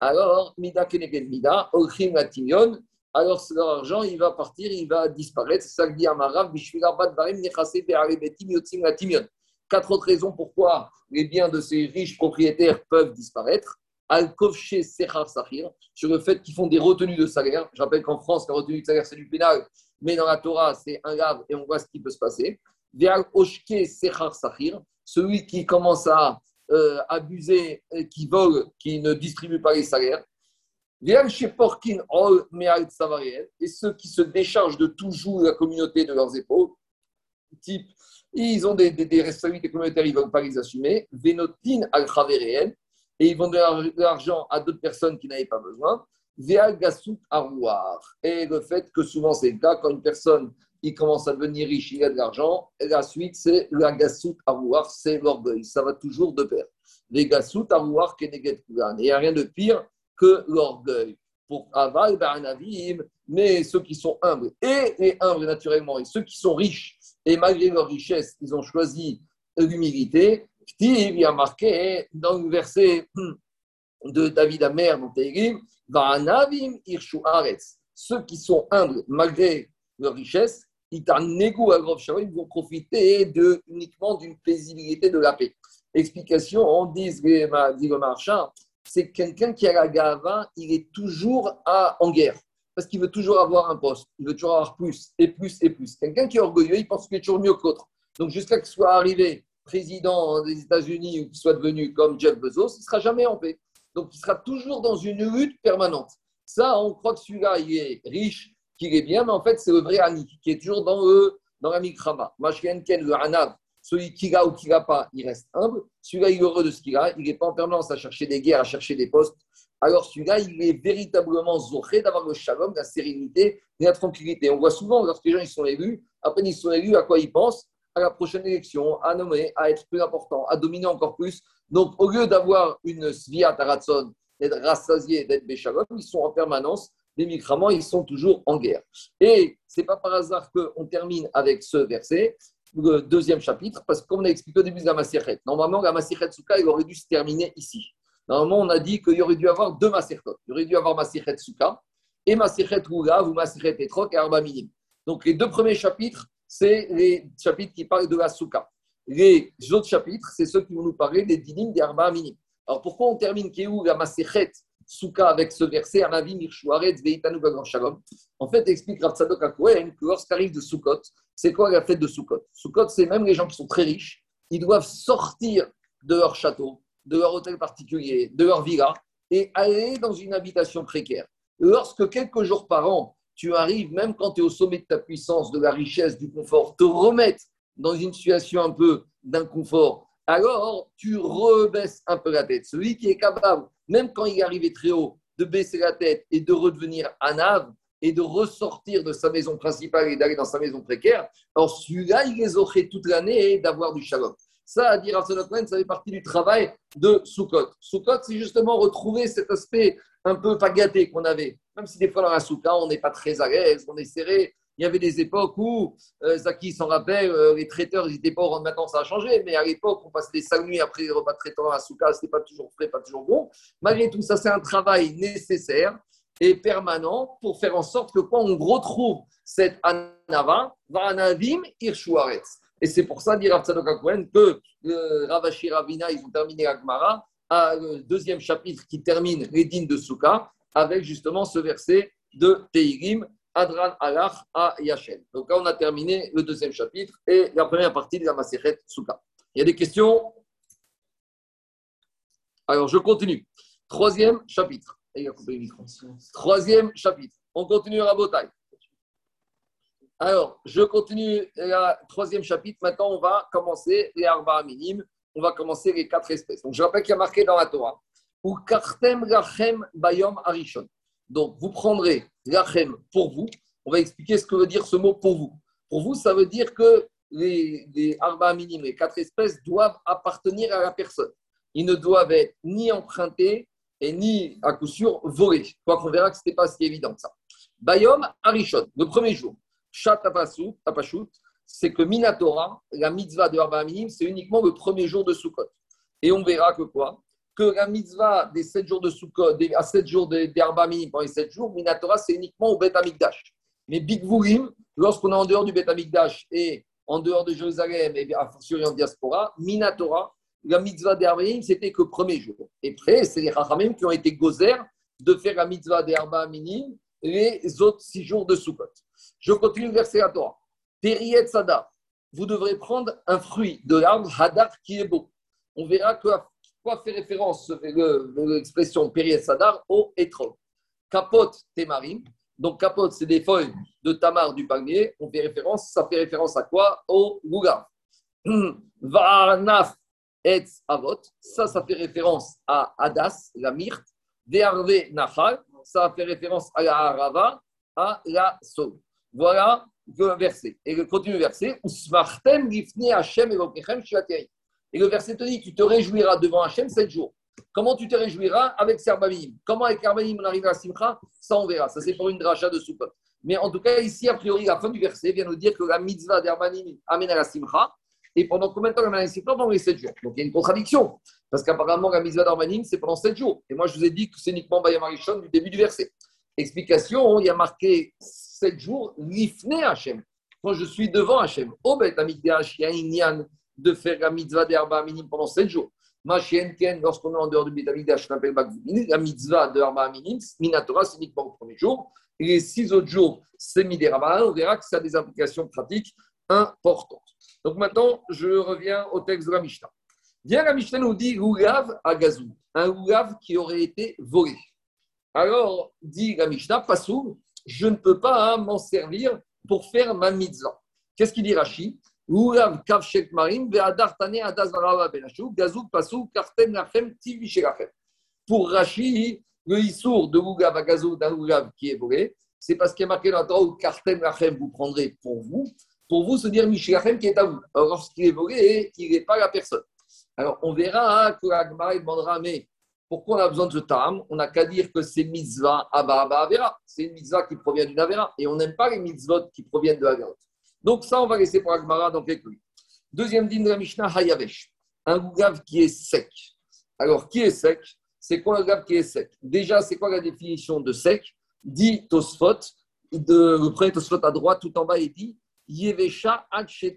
Alors, mida keneged mida, latimion, alors leur argent, il va partir, il va disparaître. C'est ça que dit Amarav, Quatre autres raisons pourquoi les biens de ces riches propriétaires peuvent disparaître. Al-Kovche Sahir, sur le fait qu'ils font des retenues de salaire. Je rappelle qu'en France, la retenue de salaire, c'est du pénal mais dans la Torah, c'est un grave et on voit ce qui peut se passer. Celui qui commence à euh, abuser, qui vole, qui ne distribue pas les salaires. Et ceux qui se déchargent de toujours la communauté de leurs épaules, type, ils ont des, des, responsabilités communautaires, ils ne veulent pas les assumer. Vénotin al et ils donner de l'argent à d'autres personnes qui n'avaient pas besoin. Et le fait que souvent c'est le cas, quand une personne il commence à devenir riche, il a de l'argent, et la suite c'est la gasout arroir, c'est l'orgueil. Ça va toujours de pair. Les gasout arroir, keneget kulan. Il n'y a rien de pire que l'orgueil. Pour aval, barnavim, mais ceux qui sont humbles, et les humbles naturellement, et ceux qui sont riches, et malgré leur richesse, ils ont choisi l'humilité. Il y a marqué dans le verset de David Amer dans Tehrim, ceux qui sont humbles malgré leur richesse, ils vont profiter de, uniquement d'une paisibilité de la paix. Explication, on dit, dit le marchand, c'est quelqu'un qui a la gava, il est toujours en guerre. Parce qu'il veut toujours avoir un poste, il veut toujours avoir plus et plus et plus. Quelqu'un qui est orgueilleux, il pense qu'il est toujours mieux que l'autre. Donc jusqu'à qu'il soit arrivé président des États-Unis ou qu'il soit devenu comme Jeff Bezos, il ne sera jamais en paix. Donc, il sera toujours dans une lutte permanente. Ça, on croit que celui-là, il est riche, qu'il est bien, mais en fait, c'est le vrai Ani, qui est toujours dans, le, dans la mikrama. Ken, le Hanav, celui qui a ou qui n'a pas, il reste humble. Celui-là, il est heureux de ce qu'il a. Il n'est pas en permanence à chercher des guerres, à chercher des postes. Alors, celui-là, il est véritablement zoré d'avoir le shalom, la sérénité et la tranquillité. On voit souvent, lorsque les gens ils sont élus, après ils sont élus, à quoi ils pensent? À la prochaine élection, à nommer, à être plus important, à dominer encore plus. Donc, au lieu d'avoir une sviat taratson, d'être rassasié, d'être béchalom, ils sont en permanence, les micraments, ils sont toujours en guerre. Et ce n'est pas par hasard qu'on termine avec ce verset, le deuxième chapitre, parce que comme on a expliqué au début de la Masirhet, normalement, la Masirhet Souka, il aurait dû se terminer ici. Normalement, on a dit qu'il aurait dû avoir deux Masirhet. Il aurait dû avoir Masirhet Souka et Masirhet Roulav ou Masirhet Etrok et Arba Minim. Donc, les deux premiers chapitres, c'est les chapitres qui parlent de la souka. Les autres chapitres, c'est ceux qui vont nous parler des dinim des arba minim. Alors pourquoi on termine Kéhou la Maserhet Souka avec ce verset Anavim Irshuaretz Veitanu Shalom En fait, explique Rav Tzadok que lorsqu'arrive de Sukkot, c'est quoi la fête de Sukkot? Sukkot, c'est même les gens qui sont très riches, ils doivent sortir de leur château, de leur hôtel particulier, de leur villa et aller dans une habitation précaire. Lorsque quelques jours par an, tu arrives, même quand tu es au sommet de ta puissance, de la richesse, du confort, te remettre dans une situation un peu d'inconfort, alors tu rebaisses un peu la tête. Celui qui est capable, même quand il est arrivé très haut, de baisser la tête et de redevenir anav et de ressortir de sa maison principale et d'aller dans sa maison précaire, alors celui-là, il les aurait toute l'année et d'avoir du shalom. Ça, à dire à ça fait partie du travail de Sukkot. Sukkot, c'est justement retrouver cet aspect un peu pas gâté qu'on avait. Même si des fois dans la Souka, on n'est pas très à l'aise, on est serré. Il y avait des époques où, euh, Zaki s'en rappelle, euh, les traiteurs n'étaient pas au Maintenant, ça a changé, mais à l'époque, on passait des cinq nuits après les repas traitants à Souka, ce n'était pas toujours frais, pas toujours bon. Malgré tout ça, c'est un travail nécessaire et permanent pour faire en sorte que quand on retrouve cette anava, va anavim irshuaretz. Et c'est pour ça, dit Rav que euh, Ravashi Ravina, ils ont terminé Agmara, à le deuxième chapitre qui termine les de Souka, avec justement ce verset de Teirim, Adran Alach à Yachem. Donc là, on a terminé le deuxième chapitre et la première partie de la Maseret Souka. Il y a des questions? Alors, je continue. Troisième chapitre. Troisième chapitre. On continue à Botaï. Alors, je continue le troisième chapitre. Maintenant, on va commencer les arba minimes. On va commencer les quatre espèces. Donc, je rappelle qu'il y a marqué dans la Torah ou kartem lachem bayom arishon. Donc, vous prendrez lachem pour vous. On va expliquer ce que veut dire ce mot pour vous. Pour vous, ça veut dire que les, les minimes, les quatre espèces, doivent appartenir à la personne. Ils ne doivent être ni empruntés et ni à coup sûr volés. Quoi qu'on verra que ce n'était pas si évident que ça. Bayom arishon, le premier jour. Shat Apashut, c'est que Minatora, la mitzvah de Arba Minim, c'est uniquement le premier jour de Sukkot. Et on verra que quoi? Que la mitzvah des 7 jours de Sukkot, à 7 jours d'Arba Minim, pendant les 7 jours, Minatora, c'est uniquement au Bet Amikdash. Mais Big Vurim, lorsqu'on est en dehors du Bet Amikdash et en dehors de Jérusalem et à fortiori en diaspora, Minatora, la mitzvah d'Arba Minim, c'était que premier jour. Et après, c'est les Chachamim qui ont été gozer de faire la mitzvah d'Arba Minim les autres 6 jours de Sukkot. Je continue le verset à toi. Periet Sada, vous devrez prendre un fruit de l'arbre Hadar qui est beau. On verra que, fait référence l'expression Periet Sadar au étron. Capote Temarim. Donc, capote, c'est des feuilles de tamar du palmier. On fait référence, ça fait référence à quoi? Au Gouga. [clears throat] Vanaf et Avot. Ça, ça fait référence à Adas, la myrte. Deharve Nafal. Ça fait référence à la Harava, à la Saule. Voilà le verset. Et le continue verset. Et le verset te dit tu te réjouiras devant Hachem sept jours. Comment tu te réjouiras avec Serbamim Comment avec Serbamim on arrive à Simcha? Ça, on verra. Ça, c'est pour une dracha de Sukkot. Mais en tout cas, ici, a priori, la fin du verset vient nous dire que la mitzvah d'Arbanim amène à la Simcha. Et pendant combien de temps la Simcha? Pendant les 7 jours. Donc il y a une contradiction. Parce qu'apparemment, la mitzvah d'Arbanim, c'est pendant 7 jours. Et moi, je vous ai dit que c'est uniquement Bayam Arishon du début du verset. Explication il y a marqué sept jours, l'ifne Hachem. Quand je suis devant Hachem, au Bet Amikdash, il y a une de faire la mitzvah d'Arba Minim pendant sept jours. Ma chienne, lorsqu'on est en dehors du Bet Amikdash, je l'appelle la mitzvah de Arba Minim, Minatora, c'est uniquement le premier jour. Et les six autres jours, c'est Midérama. On verra que ça a des implications pratiques importantes. Donc maintenant, je reviens au texte de la Mishnah. Bien, la Mishnah nous dit Oulav à Gazou, un Oulav qui aurait été volé. Alors, dit la Mishnah, Passou, je ne peux pas hein, m'en servir pour faire ma mitzvah. Qu'est-ce qu'il dit Rashi? Pour Rashi, le issour de Ougav à Gazou d'un qui est volé, c'est parce qu'il y a marqué dans la Torah Kartem Lachem vous prendrez pour vous, pour vous se dire Mishilachem qui est à vous. Alors lorsqu'il est volé, il n'est pas la personne. Alors on verra hein, que l'Agmara demandera, mais pourquoi on a besoin de ce tam? On n'a qu'à dire que c'est mitzvah Abba Avera. C'est une mitzvah qui provient d'une Avera. Et on n'aime pas les mitzvot qui proviennent de la Donc ça, on va laisser pour Agmara dans quelques minutes. Deuxième dîme de la Mishnah, Hayavesh. Un gougav qui est sec. Alors, qui est sec? C'est quoi un gougav qui est sec? Déjà, c'est quoi la définition de sec? Dit Tosfot, de, le premier Tosfot à droite, tout en bas, il dit Yevesha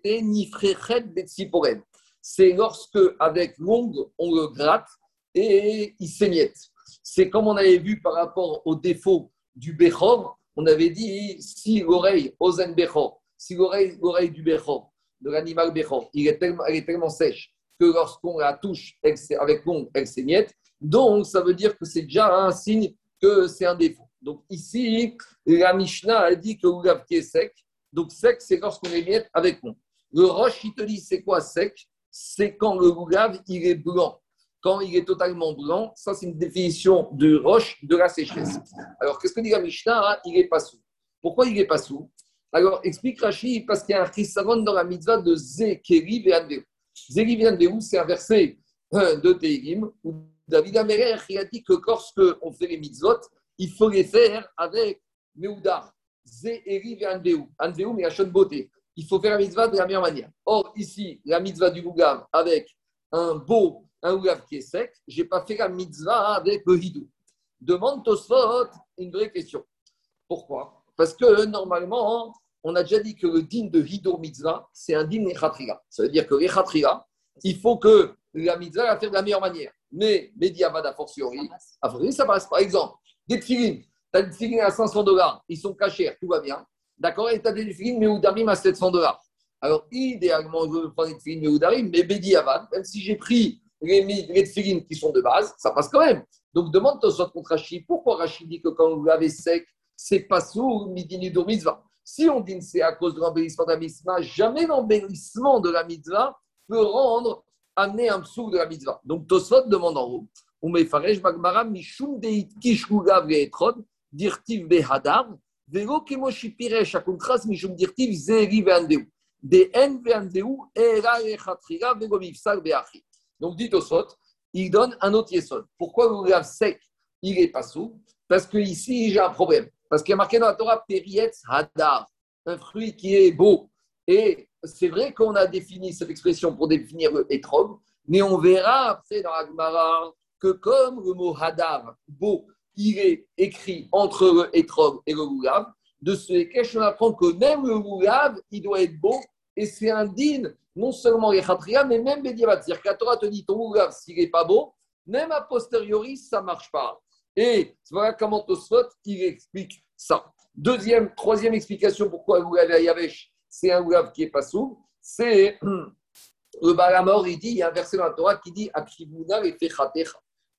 Nifrechet Betsiporen. C'est lorsque, avec l'ongle, on le gratte et il s'émiette. C'est comme on avait vu par rapport au défaut du Bechor. On avait dit si l'oreille, Ozen Bechor, si l'oreille, du Bechor, de l'animal Bechor, elle est tellement sèche que lorsqu'on la touche avec l'ongle, elle s'émiette. Donc, ça veut dire que c'est déjà un signe que c'est un défaut. Donc, ici, la Mishnah a dit que l'oulav qui est sec, donc sec, c'est lorsqu'on émiette avec l'ongle. Le roche, il te dit c'est quoi sec? C'est quand le loulav, il est blanc. Quand il est totalement blanc, ça c'est une définition de roche de la sécheresse. Alors, qu'est-ce que dit la Mishnah? Il n'est pas sous. Pourquoi il n'est pas sous? Alors, explique Rashi, parce qu'il y a un chissaron dans la mitzvah de Zekeri Ve'andeu. Zekeri Ve'andeu, c'est un verset euh, de Tehillim où David Amérer a dit que lorsque on fait les mitzvot, il faut les faire avec Meudar. Zekeri Ve'andeu. Andeu, mais à beauté. Il faut faire la mitzvah de la meilleure manière. Or, ici, la mitzvah du Gougav avec un beau un oulav qui est sec, je n'ai pas fait la mitzvah avec le hidou. Demande Tosfot une vraie question. Pourquoi? Parce que normalement, on a déjà dit que le din de hidou mitzvah, c'est un din echatria. Ça veut dire que l'echatria, il faut que la mitzvah la fasse de la meilleure manière. Mais Mediavad a fortiori, a fortiori, ça passe. Par exemple, des tefilines, tu as des tefilines à 500 dollars, ils sont cachés, tout va bien. D'accord Et tu as des tefilines, mais Oudarim à 700 dollars. Alors, idéalement, je veux prendre des tefilines, mais Oudarim, mais Mediavad, même si j'ai pris les, les qui sont de base, ça passe quand même. Donc demande toi contre Rachid, pourquoi Rachid dit que quand vous l'avez sec, c'est pas sous midi de mitzvah? Si on dit c'est à cause de l'embellissement de la mitzvah, jamais l'embellissement de la mitzvah peut rendre, amener un psou de la mitzvah. Donc Tosfot demande en haut, Umefaresh Bagmara Mishum Deit Kishkugav Ve'etrod, Dirtiv Behadar, Velo Kemoshi Piresh Akuntras Mishum Dirtiv Zeri Ve'andeu. De En Ve'andeu, Era Echatrira Vegomivsal Ve'achi. Donc, dit au sot, il donne un autre yesod. Pourquoi le lave sec, il n'est pas sous? Parce que ici, j'ai un problème. Parce qu'il y a marqué dans la Torah Hadar, un fruit qui est beau. Et c'est vrai qu'on a défini cette expression pour définir le étrog, mais on verra après dans Agmara que comme le mot Hadar, beau, il est écrit entre le étrog et le goulav, de ce que on apprend que même le goulav, il doit être beau, et c'est un din non seulement les khatria, mais même les C'est-à-dire que la Torah te dit ton oulav, s'il n'est pas beau, même a posteriori, ça ne marche pas. Et voilà comment Tosfot, il explique ça. Deuxième, troisième explication pourquoi l'oulav à Yavesh, c'est un oulav qui n'est pas souple, c'est [clears throat] le Balamor, il dit, il y a un verset dans la Torah qui dit et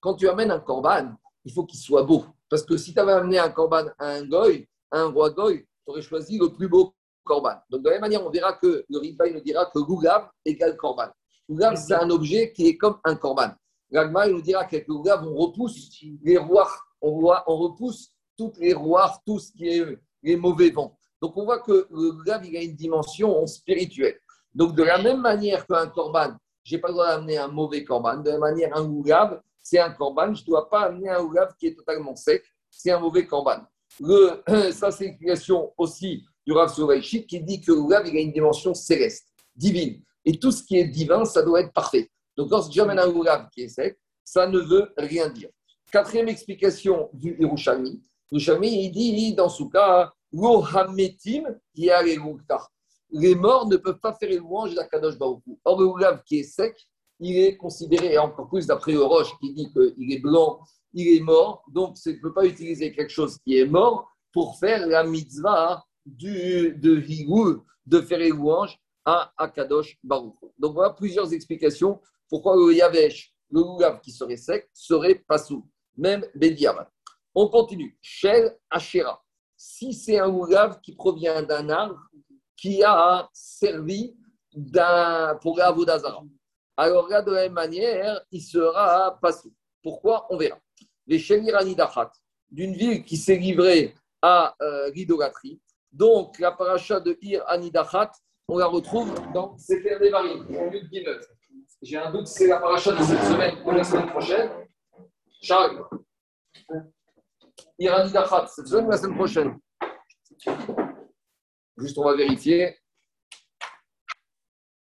Quand tu amènes un korban, il faut qu'il soit beau. Parce que si tu avais amené un korban à un goy, à un roi goy, tu aurais choisi le plus beau korban. Donc, de la même manière, on verra que le Ritba, nous dira que Gougav égale korban. Gougav, c'est un objet qui est comme un korban. L'Agma, il nous dira qu'avec le Gougav, on repousse les rois, on, repousse toutes les rois, tout ce qui est les mauvais vents. Donc, on voit que le Gougav, il a une dimension spirituelle. Donc, de la même manière qu'un korban, je n'ai pas le droit d'amener un mauvais korban. De la même manière, un Gougav, c'est un korban. Je ne dois pas amener un Gougav qui est totalement sec. C'est un mauvais korban. Le, [clears throat] ça, c'est une question aussi du Rav qui dit que le il a une dimension céleste, divine. Et tout ce qui est divin, ça doit être parfait. Donc, lorsque j'amène un Rav qui est sec, ça ne veut rien dire. Quatrième explication du Hirushami. Hirushami, il dit dans ce cas, les morts ne peuvent pas faire les louanges d'Akadosh Baruchou. Or, le Rav qui est sec, il est considéré, et encore plus d'après Roche qui dit qu'il est blanc, il est mort, donc il ne peut pas utiliser quelque chose qui est mort pour faire la mitzvah du, de Higou, de faire les louanges à Akadosh Baruch. Donc voilà plusieurs explications pourquoi le Yavesh, le Loulav qui serait sec, serait pas sous, même Bediavat. On continue. Shel Ashera. Si c'est un Loulav qui provient d'un arbre qui a servi pour Avodazara, alors là, de la même manière, il sera pas sous. Pourquoi? On verra. Les Shelirani Dachat, d'une ville qui s'est livrée à euh, l'idolâtrie, donc, la paracha de Ir Anidachat, on la retrouve dans Sefer Devarim, en lieu de J'ai un doute, c'est la paracha de cette semaine ou la semaine prochaine. Charles, Ir Anidachat, cette semaine ou la semaine prochaine? Juste, on va vérifier.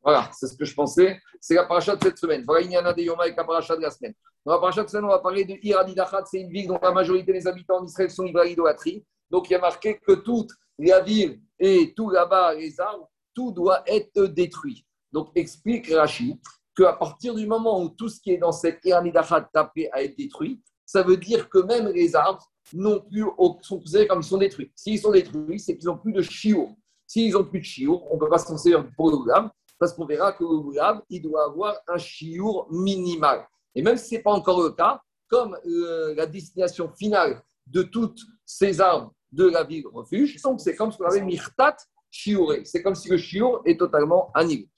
Voilà, c'est ce que je pensais. C'est la paracha de cette semaine. Voilà, il y en a des Yoma avec la paracha de la semaine. Dans la paracha de cette semaine, on va parler de Ir Anidachat. C'est une ville dont la majorité des habitants d'Israël sont l'idolâtrie. Donc, il y a marqué que toute la ville et tout là-bas, les arbres, tout doit être détruit. Donc, explique Rachid qu'à partir du moment où tout ce qui est dans cette Eranidachat tapé à être détruit, ça veut dire que même les arbres non plus, sont considérés comme ils sont détruits. S'ils sont détruits, c'est qu'ils n'ont plus de chiour. S'ils n'ont plus de chiour, on ne peut pas s'en servir pour le goulam, parce qu'on verra que le goulam, il doit avoir un chiour minimal. Et même si ce n'est pas encore le cas, comme euh, la destination finale de toutes ces arbres de la ville refuge, c'est comme ce qu'on avait mirtat chiouré. C'est comme si le chiour est totalement annihilé.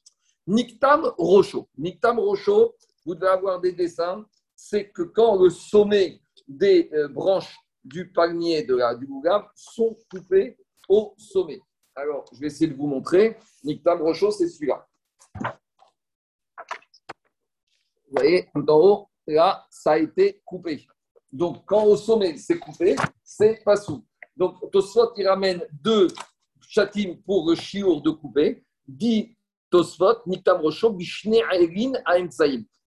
Niktam Rocho. Niktam Rocho, vous devez avoir des dessins, c'est que quand le sommet des euh, branches du palmier de la, du Bougam sont coupés au sommet. Alors, je vais essayer de vous montrer. Niktam Rocho, c'est celui-là. Vous voyez, tout en haut, là, ça a été coupé. Donc, quand au sommet, c'est coupé, c'est pas sous. Donc, Tosfot, il ramène deux chatim pour le chiour de couper. Dit Niktam Bishne Aerin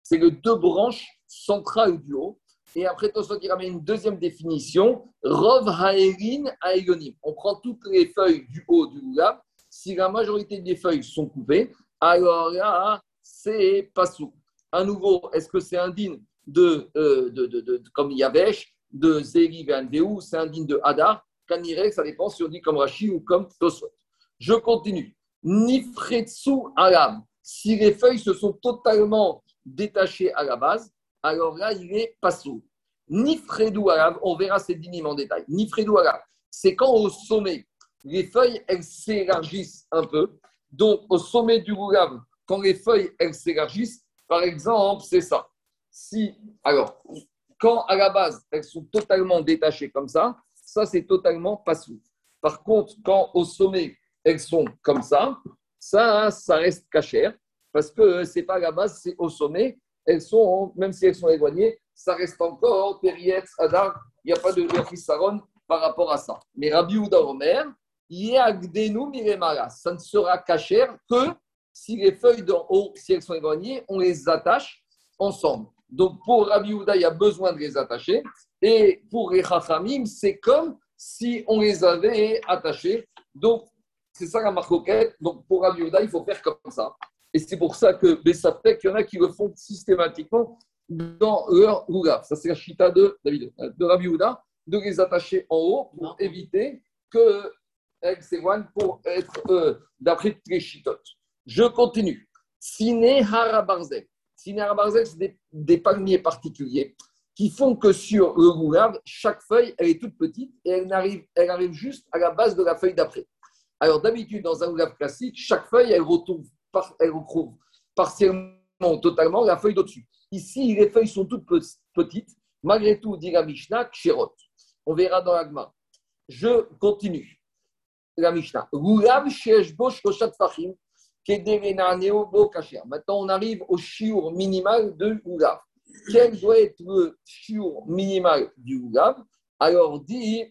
C'est les deux branches centrales du haut. Et après, Tosfot, il ramène une deuxième définition, Rov Haerin Aegonim. On prend toutes les feuilles du haut du lulav. Si la majorité des feuilles sont coupées, alors là, c'est pas sous. À nouveau, est-ce que c'est indigne de, euh, de, de, de, comme Yavesh, de Zeri ou c'est indigne de Hadar? Kanirek, ça dépend si on dit comme Rashi ou comme Tosfot. Je continue. Nifretsu Alam. Si les feuilles se sont totalement détachées à la base, alors là, il est passou. Nifredu Alam, on verra ces dynimes en détail. Nifredu Alam, c'est quand au sommet, les feuilles, elles s'élargissent un peu. Donc, au sommet du Goulam, quand les feuilles, elles s'élargissent, par exemple, c'est ça. Si, alors, quand à la base, elles sont totalement détachées comme ça, ça, c'est totalement pas sous. Par contre, quand au sommet, elles sont comme ça, ça, ça reste cachère, parce que c'est pas à la base, c'est au sommet. Elles sont, même si elles sont éloignées, ça reste encore Perietz, Adar, il n'y a pas de Saron par rapport à ça. Mais Rabbi Ouda Omer, ça ne sera cachère que si les feuilles d'en haut, si elles sont éloignées, on les attache ensemble. Donc pour Rabbi Ouda, il y a besoin de les attacher. Et pour les c'est comme si on les avait attachés. Donc, c'est ça la marcoquette. Donc, pour Rabbi il faut faire comme ça. Et c'est pour ça que Bessaptek, il y en a qui le font systématiquement dans leur Ouga. Ça, c'est la chita de, David, de Rabbi de les attacher en haut pour éviter qu'elles s'éloignent pour être euh, d'après les chitotes. Je continue. Siné Harabarzel. Siné Harabarzel, c'est des, des palmiers particuliers qui font que sur le roulave, chaque feuille, elle est toute petite et elle arrive, elle arrive juste à la base de la feuille d'après. Alors d'habitude, dans un roulave classique, chaque feuille, elle retrouve, elle retrouve partiellement, totalement la feuille d'au-dessus. Ici, les feuilles sont toutes petites. Malgré tout, dit la Mishnah, Kshirot. On verra dans l'agma. Je continue. La Mishnah. Maintenant, on arrive au chiour minimal de roulave quel doit être le shiur minimal du Oulav? Alors, dit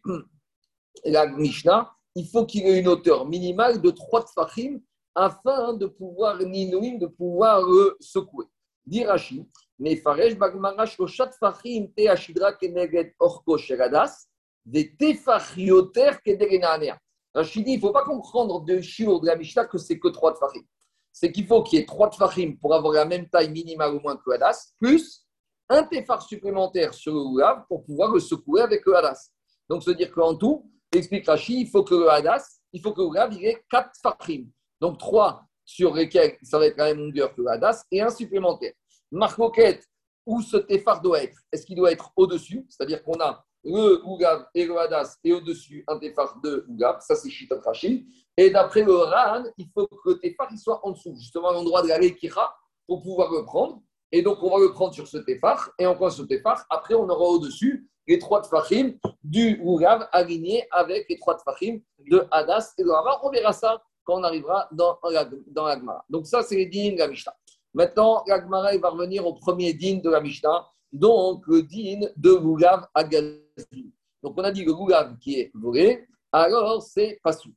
la Mishnah, il faut qu'il ait une hauteur minimale de 3 tfachim afin de pouvoir, ninouim, de pouvoir le secouer. Dit Rashi, mais Bagmarash Roshat Fachim Te Ashidra Keneged Orko Sheradas, des Tefachioter Kederenanea. Rashi dit, il ne faut pas comprendre de shiur de la Mishnah que c'est que 3 tfachim. C'est qu'il faut qu'il y ait 3 tfachim pour avoir la même taille minimale au moins que Hadas, plus un téphar supplémentaire sur le Oulav pour pouvoir le secouer avec le Hadas. Donc, se dire qu'en tout, explique Rashi, il faut que le Hadas, il faut que le Oulav, il ait 4 fachim. Donc, 3 sur lesquels ça va être la même longueur que le Hadas et un supplémentaire. Marcoquette, où ce téphar doit être? Est-ce qu'il doit être au-dessus? C'est-à-dire qu'on a le Ougav et le Hadas et au-dessus un téphar de Ougav, ça c'est Shitat Rashi. Et d'après le Ran, il faut que le il soit en dessous, justement à l'endroit de la Lekira, pour pouvoir le prendre. Et donc, on va le prendre sur ce téphar, et on prend ce téphar. Après, on aura au-dessus les trois tfachim du Ougav alignés avec les trois tfachim de Hadas et de Rava. On verra ça quand on arrivera dans la, dans Gemara. Donc, ça, c'est les dînes de la Mishnah. Maintenant, la Gemara va revenir au premier dîne de la Mishnah, donc le dîne de Ougav à Donc, on a dit le Ougav qui est volé, alors c'est Passou.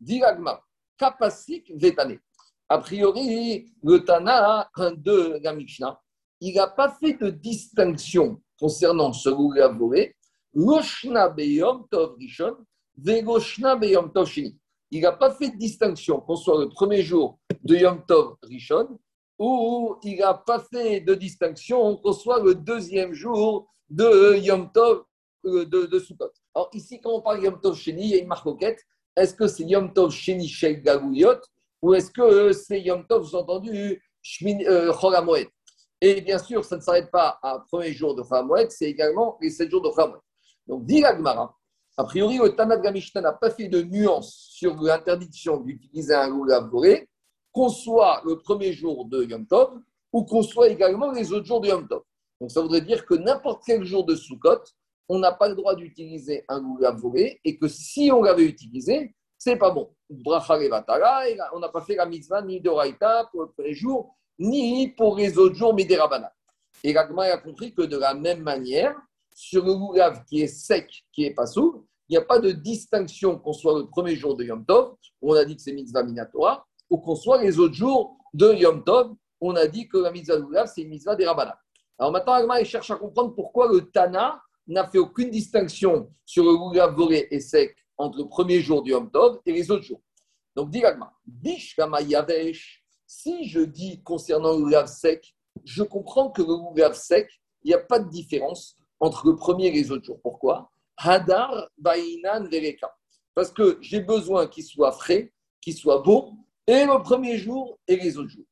Dit la Gemara, Kapasik Vetane. A priori, le Tana de la Mishnah, il n'a pas fait de distinction concernant ce volé. Loshna beyom tov rishon, vegoshna beyom tov il n'a pas fait de distinction qu'on soit le premier jour de Yom Tov Rishon ou il n'a pas fait de distinction qu'on soit le deuxième jour de Yom Tov euh, de, de Sukkot. Alors ici, quand on parle Yom Tov Sheni, il y a une marcoquette. Est-ce que c'est Yom Tov Sheni Shel Gagouyot ou est-ce que c'est Yom Tov, sous-entendu, euh, Choramoed Et bien sûr, ça ne s'arrête pas à premier jour de Choramoed, c'est également les sept jours de Choramoed. Donc, dit l'Agmara, a priori, le Tanat Gamishta n'a pas fait de nuance sur l'interdiction d'utiliser un lulav doré, qu'on soit le premier jour de Yom Tov ou qu'on soit également les autres jours de Yom Tov. Donc, ça voudrait dire que n'importe quel jour de Sukkot, on n'a pas le droit d'utiliser un lulav doré et que si on l'avait utilisé, c'est pas bon. On n'a pas fait la mitzvah ni de Raïta pour le premier jour, ni pour les autres jours, mais des. Et l'agma a compris que de la même manière, sur le loulav qui est sec, qui est pas sourd, il n'y a pas de distinction qu'on soit le premier jour de Yom Tov, où on a dit que c'est mitzvah minatora, ou qu'on soit les autres jours de Yom Tov, où on a dit que la mitzvah loulav, c'est une mitzvah des rabanas. Alors maintenant, Agma cherche à comprendre pourquoi le Tana n'a fait aucune distinction sur le loulav volé et sec entre le premier jour du Yom Tov et les autres jours. Donc, dit Yavesh, si je dis concernant le lave sec, je comprends que le lave sec, il n'y a pas de différence entre le premier et les autres jours. Pourquoi? Hadar, Bainan, Vereka. Parce que j'ai besoin qu'il soit frais, qu'il soit beau, et le premier jour et les autres jours.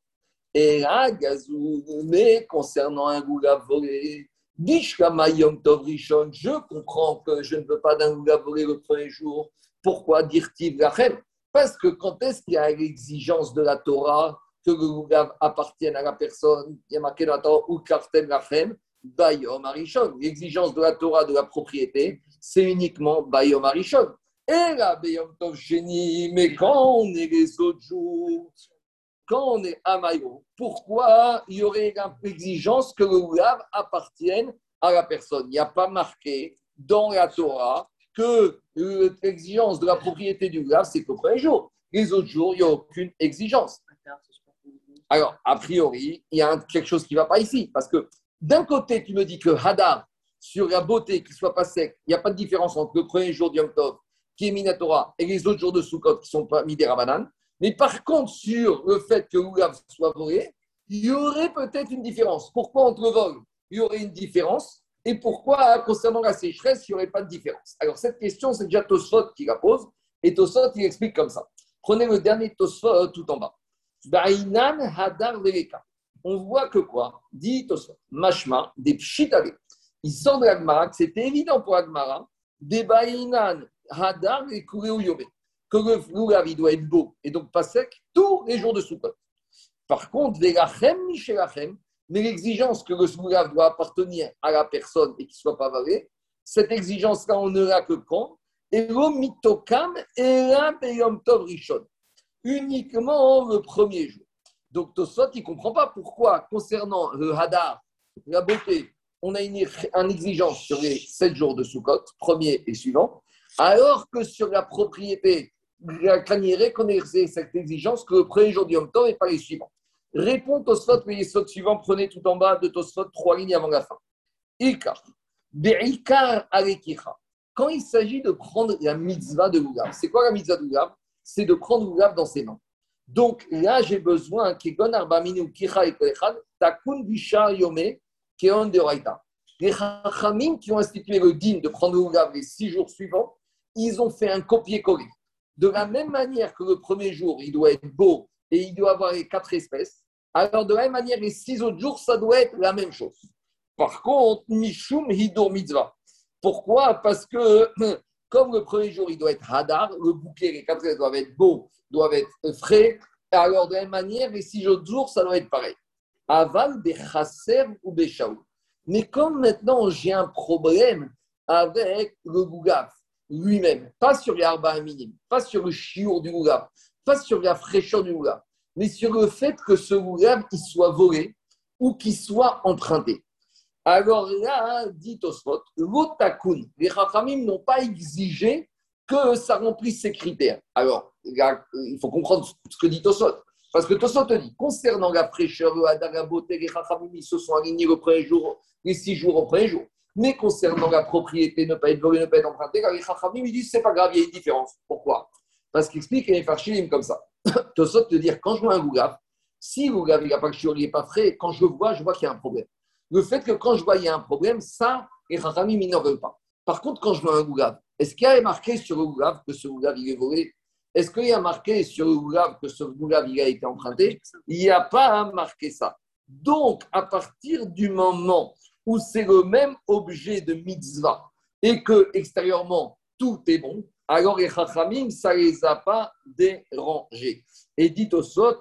Et là, Gazou, mais concernant un goulav volé, je comprends que je ne veux pas d'un volé le premier jour. Pourquoi dire-t-il Parce que quand est-ce qu'il y a l'exigence de la Torah? Que le Lugav appartienne à la personne Il y a marqué dans la Torah ou Kartem Lachem, Bayom Arishon. L'exigence de la Torah de la propriété, c'est uniquement Bayom Arishon. Et là, Bayom Tov Sheni, mais quand on est les autres jours, quand on est à Maïro, pourquoi il y aurait l'exigence que le Oulav appartienne à la personne? Il n'y a pas marqué dans la Torah que l'exigence de la propriété du Oulav, c'est qu'au premier jour. Les autres jours, il n'y a aucune exigence. Alors, a priori, il y a quelque chose qui ne va pas ici. Parce que d'un côté, tu me dis que Hadar, sur la beauté, qui ne soit pas sec, il n'y a pas de différence entre le premier jour du Yom Tov, qui est Minatora, et les autres jours de Sukkot, qui sont pas Midera mais par contre, sur le fait que l'oulav soit volé, il y aurait peut-être une différence. Pourquoi entre vol, il y aurait une différence et pourquoi, concernant la sécheresse, il n'y aurait pas de différence? Alors, cette question, c'est déjà Tosfot qui la pose. Et Tosfot, il explique comme ça. Prenez le dernier Tosfot tout en bas. Hadar. On voit que quoi? Dit. Mashma, des pshitale. Il sort de l'Agmara, c'était évident pour l'Agmara, des Bainan Hadar et Yome que le loulav, doit être beau et donc pas sec tous les jours de Sukkot. Par contre, mais l'exigence que le loulav doit appartenir à la personne et qu'il ne soit pas valé, cette exigence-là, on ne l'a que quand et mitokam et tov rishon. Uniquement le premier jour. Donc Tosot, il ne comprend pas pourquoi, concernant le hadar, la beauté, on a une, exigence sur les sept jours de Sukkot, premier et suivant, alors que sur la propriété, craignerait qu'on ait cette exigence que le premier jour du Yom et pas les suivants. Répond Tosfot, les sauts suivants, prenez tout en bas de Tosfot, trois lignes avant la fin. Ikar, Be'ikar Alekicha. Quand il s'agit de prendre la mitzvah de l'Oulav, c'est quoi la mitzvah de l'Oulav C'est de prendre l'Oulav dans ses mains. Donc là, j'ai besoin, Raita. Les Chachamim qui ont institué le din de prendre l'Oulav les six jours suivants, ils ont fait un copier-coller. De la même manière que le premier jour, il doit être beau et il doit avoir les quatre espèces, alors de la même manière, les six autres jours, ça doit être la même chose. Par contre, Mishum Hidur Mitzvah. Pourquoi? Parce que comme le premier jour, il doit être Hadar, le bouquet, les quatre doivent être beaux, doivent être frais, alors de la même manière, les six autres jours, ça doit être pareil. Aval Bechaser ou Bechaou. Mais comme maintenant j'ai un problème avec le Bougaf, lui-même, pas sur les arba minime, pas sur le chiour du loulav, pas sur la fraîcheur du loulav, mais sur le fait que ce loulav il soit volé ou qu'il soit emprunté. Alors là, dit Tosfot, l'otakun, les rachamim n'ont pas exigé que ça remplisse ces critères. Alors, il faut comprendre ce que dit Tosfot. Parce que Tosfot dit, concernant la fraîcheur, la beauté, les rachamim, ils se sont alignés le premier jour, les six jours au premier jour. Mais concernant la propriété, ne pas être volé, ne pas être emprunté, les Chachamim, ils disent c'est pas grave, il y a une différence. Pourquoi? Parce qu'il explique les farchilim comme ça. [coughs] Tosot te dire, quand je vois un gougave, si le gougave, il n'a pas le il n'est pas frais, quand je le vois, je vois qu'il y a un problème. Le fait que quand je vois qu'il y a un problème, ça, les rachamim, veulent pas. Par contre, quand je vois un gougave, est-ce qu'il y a marqué sur le gougave que ce gougave, il est volé? Est-ce qu'il y a marqué sur le gougave que ce gougave, il a été emprunté? Il n'y a pas marqué ça. Donc, à partir du moment où c'est le même objet de mitzvah et que extérieurement tout est bon, alors les chachamim, ça ne les a pas dérangés. Et dit au sot,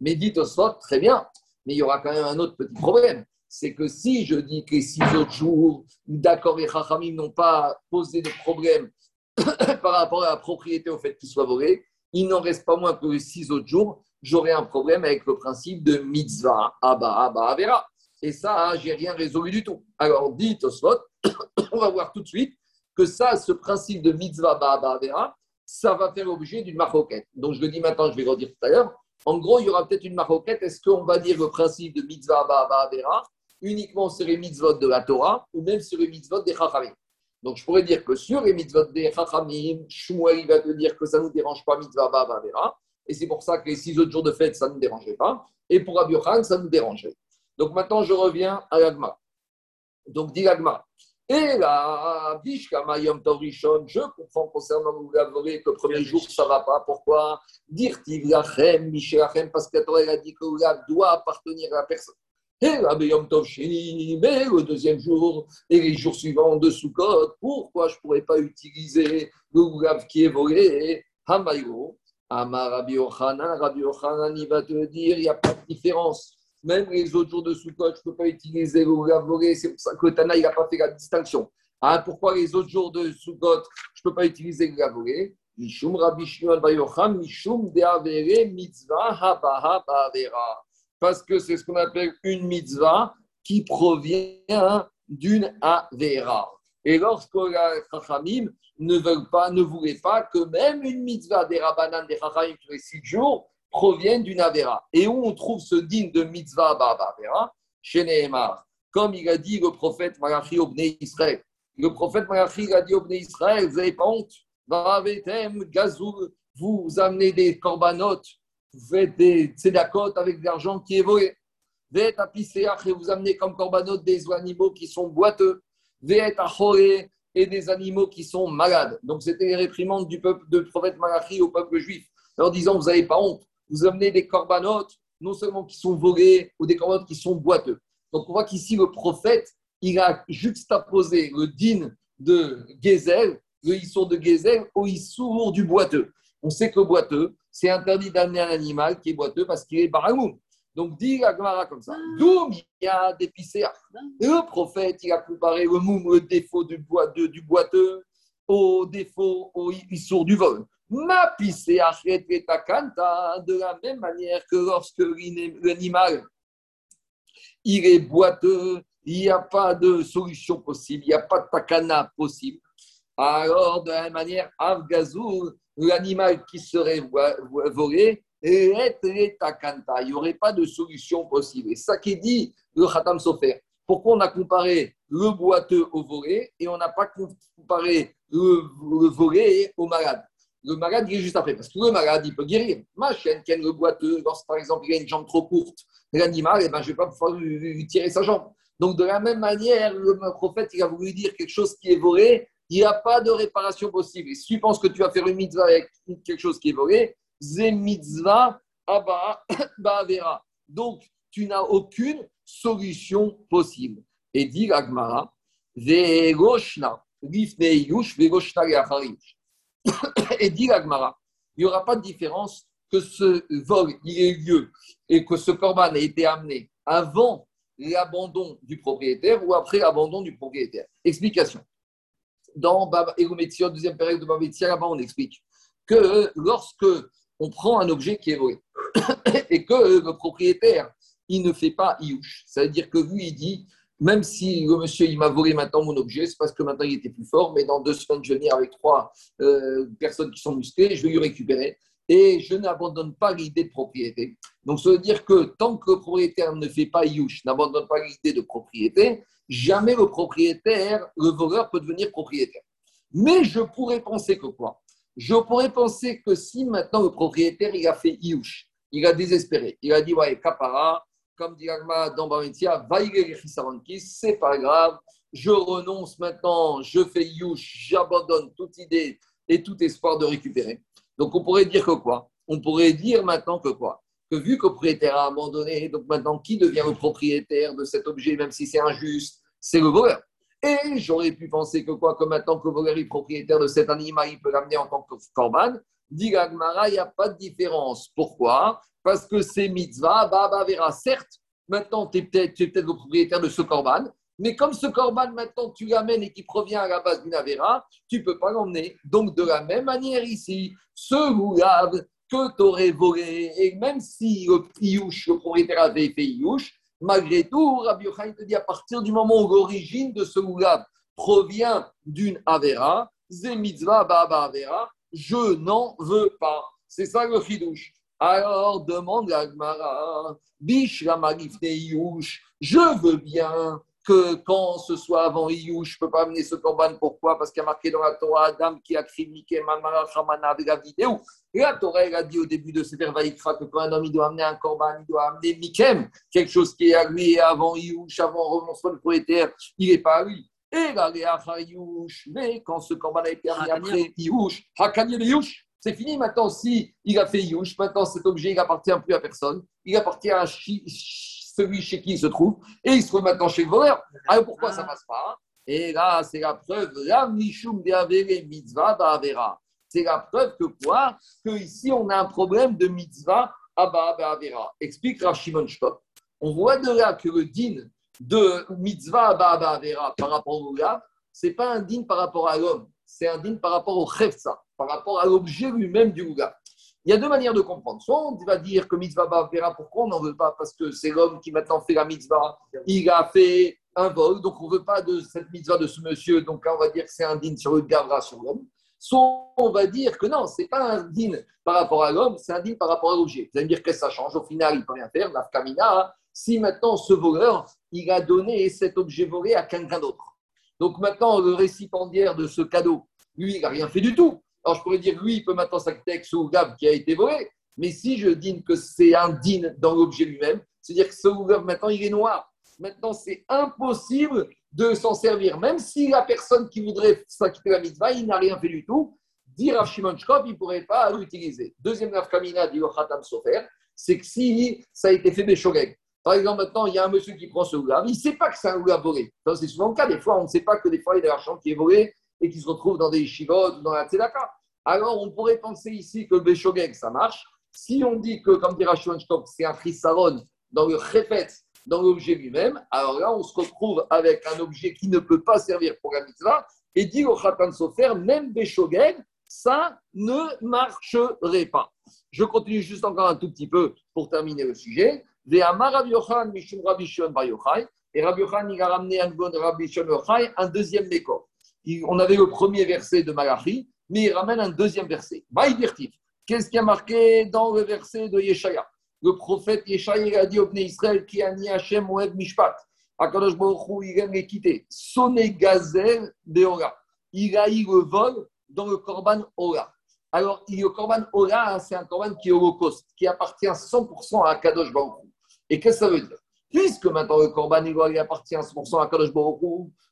Mais dit au sot, très bien, mais il y aura quand même un autre petit problème c'est que si je dis que les six autres jours, d'accord, les Chachamim n'ont pas posé de problème [coughs] par rapport à la propriété au fait qu'il soit volé, il n'en reste pas moins que les six autres jours, j'aurai un problème avec le principe de mitzvah, abba, abba, avera. Et ça, j'ai rien résolu du tout. Alors, dit Tosfot, [coughs] on va voir tout de suite que ça, ce principe de mitzvah, abba, abba, avera, ça va faire l'objet d'une maroquette. Donc, je le dis maintenant, je vais redire tout à l'heure. En gros, il y aura peut-être une maroquette. Est-ce qu'on va dire le principe de mitzvah, abba, abba, avera uniquement sur les mitzvot de la Torah ou même sur les mitzvot des Chachamim? Donc, je pourrais dire que sur les mitzvot des Chachamim, Shmuel va te dire que ça ne nous dérange pas, mitzvah ba vera. Et c'est pour ça que les six autres jours de fête, ça ne nous dérangeait pas. Et pour Rabbi ça nous dérangeait. Donc, maintenant, je reviens à l'agma. Donc, dit l'agma. Et là, Yom Rishon, je comprends concernant le que le premier jour, ça ne va pas. Pourquoi? Dire Tivlachem, Michelachem, parce que la Torah a dit que le doit appartenir à la personne. Et Yom Tov Sheni, mais le deuxième jour et les jours suivants de Sukkot, pourquoi je ne pourrais pas utiliser le goulav qui est volé? Hamayo, Amar Rabbi Ochanan, Rabbi Ochanan, il va te dire, il n'y a pas de différence. Même les autres jours de Sukkot, je ne peux pas utiliser le volé, c'est pour ça que Tana, il n'a pas fait la distinction. Ah, pourquoi les autres jours de Sukkot, je ne peux pas utiliser le volé Mishum Rabbi Shimon Bayochan, Mishum Deavere Mitzvah Habaha parce que c'est ce qu'on appelle une mitzvah qui provient d'une avera. Et lorsque les chachamim ne veulent pas, ne voulaient pas que même une mitzvah des rabbanan des chachamim tous les six jours provienne d'une avera. Et où on trouve ce digne de mitzvah avera? Chez Nehemar. Comme il a dit le prophète Malachi au Israël. Le prophète Malachi a dit au Israël, vous n'avez pas honte. Vous amenez des corbanotes vous faites des tzedakot avec de l'argent qui est volé. Ve'et et vous amenez comme korbanot des animaux qui sont boiteux. Ve'et achoré et des animaux qui sont malades. Donc c'était les réprimandes du peuple de prophète Malachi au peuple juif, leur disant vous n'avez pas honte, vous amenez des corbanotes non seulement qui sont volés ou des corbanotes qui sont boiteux. Donc on voit qu'ici le prophète, il a juxtaposé le din de Gezel, le issour de Gezel au issour du boiteux. On sait que boiteux, c'est interdit d'amener un animal qui est boiteux parce qu'il est baragoum. Donc, dit la Gemara comme ça. D'où il y a des Le prophète, il a comparé le moum, le défaut du, boiteux, du boiteux au défaut, au issour du vol. Ma de la même manière que lorsque l'animal il est boiteux, il n'y a pas de solution possible, il n'y a pas de takana possible. Alors, de la même manière, l'animal qui serait volé, il n'y aurait pas de solution possible. Et ça qui dit le Khatam Sofer. Pourquoi on a comparé le boiteux au volé et on n'a pas comparé le, volé au malade? Le malade, est juste après. Parce que le malade, il peut guérir. Ma chaîne, qui le boiteux, par exemple il a une jambe trop courte, l'animal, eh ben, je ne vais pas pouvoir lui, tirer sa jambe. Donc, de la même manière, le prophète, il a voulu dire quelque chose qui est volé, il n'y a pas de réparation possible. Et si tu penses que tu vas faire une mitzvah avec quelque chose qui est volé, c'est mitzvah ba'avera. [coughs] Donc, tu n'as aucune solution possible. Et dit l'agmara, ve'goshna, yush, [coughs] Et dit l'agmara, il n'y aura pas de différence que ce vol ait eu lieu et que ce corban ait été amené avant l'abandon du propriétaire ou après l'abandon du propriétaire. Explication dans Egometio, deuxième période de Babetia, là-bas, on explique que lorsque on prend un objet qui est volé [coughs] et que le propriétaire, il ne fait pas Iouch, ça veut dire que lui, il dit, même si le monsieur, il m'a volé maintenant mon objet, c'est parce que maintenant il était plus fort, mais dans deux semaines, je vais venir avec trois euh, personnes qui sont musclées, je vais lui récupérer. et je n'abandonne pas l'idée de propriété. Donc, ça veut dire que tant que le propriétaire ne fait pas Yush, n'abandonne pas l'idée de propriété, jamais le propriétaire, le voleur peut devenir propriétaire. Mais je pourrais penser que quoi? Je pourrais penser que si maintenant le propriétaire, il a fait Yush, il a désespéré, il a dit, ouais, Kapara, comme dit Agma dans c'est pas grave, je renonce maintenant, je fais Yush, j'abandonne toute idée et tout espoir de récupérer. Donc on pourrait dire que quoi? On pourrait dire maintenant que quoi? Que vu que le propriétaire a abandonné, donc maintenant qui devient le propriétaire de cet objet, même si c'est injuste? C'est le voleur. Et j'aurais pu penser que quoi? Que maintenant que le voleur est propriétaire de cet animal, il peut l'amener en tant que corban. Dit il n'y a pas de différence. Pourquoi? Parce que c'est mitzvah, baba vera. Certes, maintenant tu es peut-être peut le propriétaire de ce corban, mais comme ce corban, maintenant, tu l'amènes et qui provient à la base d'une avéra, tu ne peux pas l'emmener. Donc, de la même manière ici, ce goulab que tu aurais volé, et même si le le propriétaire avait fait Iyouch, malgré tout, Rabbi Yochanan te dit à partir du moment où l'origine de ce goulab provient d'une avéra, mitzvah baba avera, je n'en veux pas. C'est ça le chidouche. Alors demande à Gmara, bish la je veux bien que quand ce soit avant Iyou, je ne peux pas amener ce corban. Pourquoi? Parce qu'il y a marqué dans la Torah Adam qui a critiqué Mamara Hamana avec la vidéo. Et la Torah, elle a dit au début de ce Vaikra que quand un homme il doit amener un corban, il doit amener Mikem, quelque chose qui est à lui avant Iyou, avant renoncement le propriétaire, il n'est pas à lui. Et là, mais quand ce corban a été après Iyouch, Hakanye Iyouch, c'est fini maintenant. Si il a fait Iyouch, maintenant cet objet, il appartient plus à personne. Il appartient à celui chez qui il se trouve, et il se trouve maintenant chez le voleur. Alors pourquoi ça ne passe pas Et là, c'est la preuve, la Mishum de mitzvah ba'avera. C'est la preuve que quoi? Que ici, on a un problème de mitzvah ba'avera. Explique Rashimon Shkop. On voit de là que le din de mitzvah ba'avera par rapport au ce c'est pas un din par rapport à l'homme, c'est un din par rapport au chefsa, par rapport à l'objet lui-même du Ouga. Il y a deux manières de comprendre. Soit on va dire que mitzvah verra pourquoi on n'en veut pas? Parce que c'est l'homme qui maintenant fait la mitzvah. Il a fait un vol, donc on ne veut pas de cette mitzvah de ce monsieur. Donc là, on va dire que c'est un din sur le gavra sur l'homme. Soit on va dire que non, ce n'est pas un din par rapport à l'homme, c'est un din par rapport à l'objet. Vous allez me dire que ça change? Au final, il ne peut rien faire. L'afkamina, si maintenant ce voleur, il a donné cet objet volé à quelqu'un d'autre. Donc maintenant, le récipiendaire de ce cadeau, lui, il n'a rien fait du tout. Alors je pourrais dire, lui, il peut maintenant s'acquitter avec ce Ougab qui a été volé. Mais si je dîne que c'est un din dans l'objet lui-même, c'est-à-dire que ce Ougab maintenant il est noir. Maintenant, c'est impossible de s'en servir. Même si la personne qui voudrait s'acquitter la mitzvah, il n'a rien fait du tout, dire à Shimon il ne pourrait pas l'utiliser. Deuxième nafkamina dit Khatam Sofer, c'est que si ça a été fait des shogeg. Par exemple, maintenant, il y a un monsieur qui prend ce Ougab, il ne sait pas que c'est un Ougab volé. C'est souvent le cas. Des fois, on ne sait pas que des fois, il y a de l'argent qui est volé et qui se retrouve dans des shivot ou dans la tzedaka. Alors, on pourrait penser ici que Beshogeg, ça marche. Si on dit que, comme dit Rachouanchtok, c'est un chisaron dans le chefet, dans l'objet lui-même, alors là, on se retrouve avec un objet qui ne peut pas servir pour la mitzvah. Et dit au Khatan Sofer, même Beshogeg, ça ne marcherait pas. Je continue juste encore un tout petit peu pour terminer le sujet. Et Rabbi Yochan, il a ramené un bon Rabbi un deuxième décor on avait le premier verset de Malachi, mais il ramène un deuxième verset. Qu'est-ce qui a marqué dans le verset de Yeshaya? Le prophète Yeshaya a dit au Israël qui a ni Hashem Oed Mishpat. Akadosh Baruch il aime les quitter. Sonné gazel Beora. Il a eu le vol dans le Korban Ola. Alors, le Korban Ola, c'est un Korban qui est holocauste, qui appartient 100% à Akadosh Baruch Et qu'est-ce que ça veut dire? Puisque maintenant le Korban il appartient à 100% à Kadosh Baruch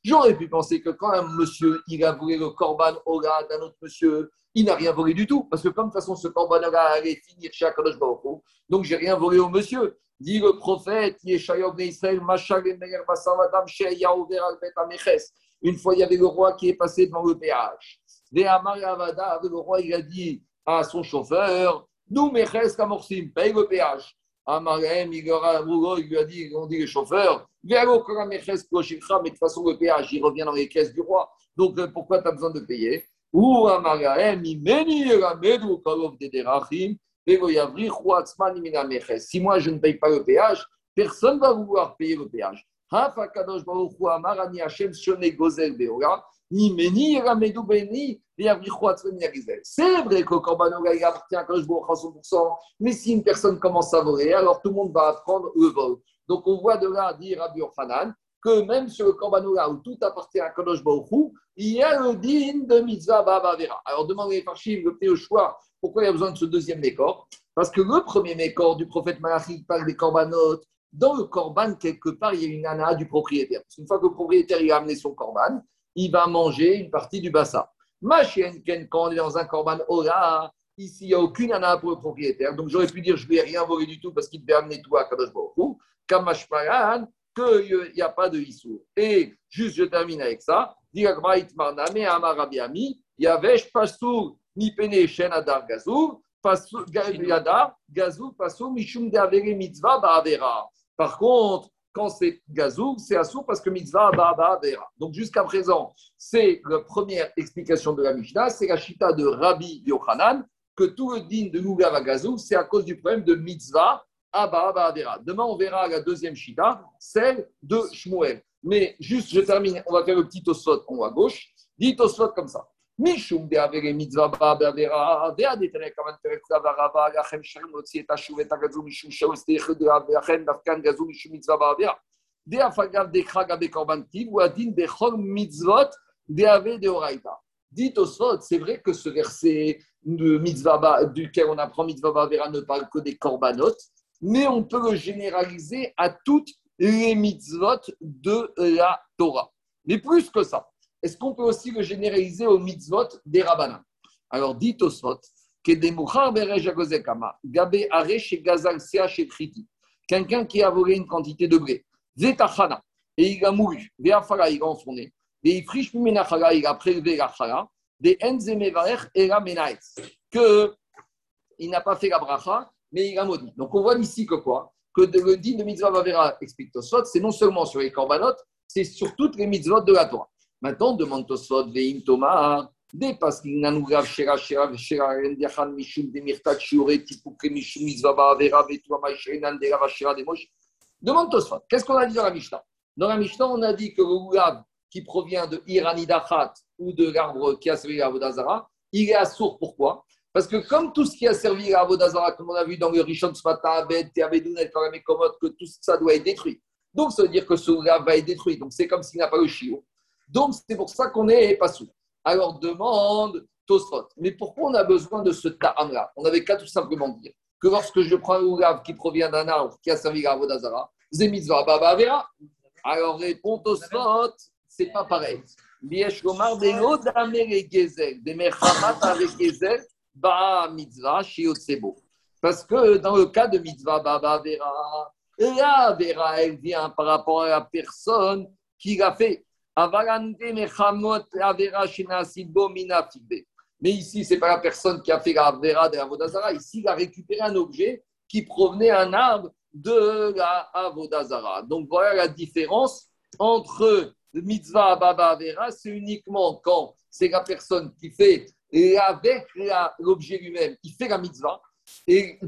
j'aurais pu penser que quand un monsieur il a volé le Korban Ola d'un autre monsieur, il n'a rien volé du tout. Parce que comme toute façon ce Korban Ola allait finir chez Kadosh Baruch donc j'ai rien volé au monsieur. Dit le prophète, Une fois, il y avait le roi qui est passé devant le péage. Le roi, il a dit à son chauffeur, nous, Meches Kamorsim, paye le péage. Amarem, il lui a dit, on dit les chauffeurs, mais de toute façon, le péage, il revient dans les caisses du roi. Donc, euh, pourquoi tu as besoin de payer? Ou si moi je ne paye pas le péage, personne ne va vouloir payer le péage. C'est vrai que le il appartient à Kadosh Baruch 100%, mais si une personne commence à voler, alors tout le monde va apprendre le vol. Donc on voit de là dire Rabbi Yochanan que même sur le Korban où tout appartient à Kadosh il y a le din de mitzvah Vera. Alors demandez Farshim, le au choix, pourquoi il y a besoin de ce deuxième mécor Parce que le premier mécor du prophète Malachi parle des Korbanot, dans le Korban, quelque part, il y a une nana du propriétaire. Parce qu'une fois que le propriétaire a amené son Korban, il va manger une partie du bassin. Ma chienne, quand on est dans un Korban Ora, ici, il n'y a aucune nana pour le propriétaire. Donc j'aurais pu dire, je ne lui ai rien volé du tout parce qu'il devait amener tout à Kadosh Baruch Kamashparan, qu'il n'y a pas de Issour. Et juste, je termine avec ça. Diragmaït Marname, Amarabiami, Yavesh Pasur, Nipene Shen Adar Gazur, Yadar, Gazur, Pasur, Mishum de Avere Mitzvah, Ba'avera. Par contre, quand c'est Gazoug, c'est Assour parce que mitzvah Vera. Donc jusqu'à présent, c'est la première explication de la Mishnah, c'est la chita de Rabbi Yochanan, que tout le din de Lugav Gazoug, c'est à cause du problème de mitzvah Abba Vera. Demain, on verra la deuxième chita, celle de Shmuel. Mais juste, je termine, on va faire le petit osot en haut à gauche. Dit osot comme ça. Mishum. Dites c'est vrai que ce verset de duquel on apprend mitzvah ne parle que des korbanot, mais on peut le généraliser à toutes les mitzvot de la Torah. Mais plus que ça, est-ce qu'on peut aussi le généraliser aux mitzvot des rabbanins Alors, dit Tosfot, quelqu'un qui a volé une quantité de blé, et il a mouru, il a enfourné, et il a prélevé la chala, des et la que il n'a pas fait la bracha, mais il a maudit. Donc on voit ici que quoi? Que le dit de mitzvah Vavera explique Tosfot, c'est non seulement sur les korbanot, c'est sur toutes les mitzvot de la Torah. Maintenant, demande Tosfot, Veim Thomas, des parce qu'il n'a nous grave Shera Shera Shera Rendiachan Mishum de Mirtat Shiore Tipukre Mishum Mizvaba Avera Vetua Maishrenan de Rava Shera de Mosh. Demande Tosfot, qu'est-ce qu'on a dit dans la Mishnah? Dans la Mishnah, on a dit que le Oulav qui provient de Iranidachat ou de l'arbre qui a servi à Vodazara, il est assourd. Pourquoi? Parce que comme tout ce qui a servi à Vodazara, comme on a vu dans le Rishon Smata, Abed, Teavedounet, Karamekomot, que tout ça doit être détruit. Donc, ça veut dire que ce Oulav va être détruit. Donc, c'est comme s'il n'a pas le chiot. Donc, c'est pour ça qu'on est pas sous. Alors, demande Tosfot. Mais pourquoi on a besoin de ce ta'am-là? On avait qu'à tout simplement dire que lorsque je prends un oulav qui provient d'un arbre qui a servi à Vodazara, Zemitzvah Baba Vera, alors répond Tosfot, c'est pas pareil. Biesh Gomar de l'odamere gezel, de mechamat avec gezel, ba mitzvah shiotsebo. Parce que dans le cas de mitzvah Baba Vera, la Vera, elle vient par rapport à la personne qui l'a fait. Mais ici, ce n'est pas la personne qui a fait la Avera de Avodazara. Ici, il a récupéré un objet qui provenait d'un arbre de la Avodazara. Donc voilà la différence entre le mitzvah Baba Avera, c'est uniquement quand c'est la personne qui fait, et avec l'objet lui-même, il fait la mitzvah. Et,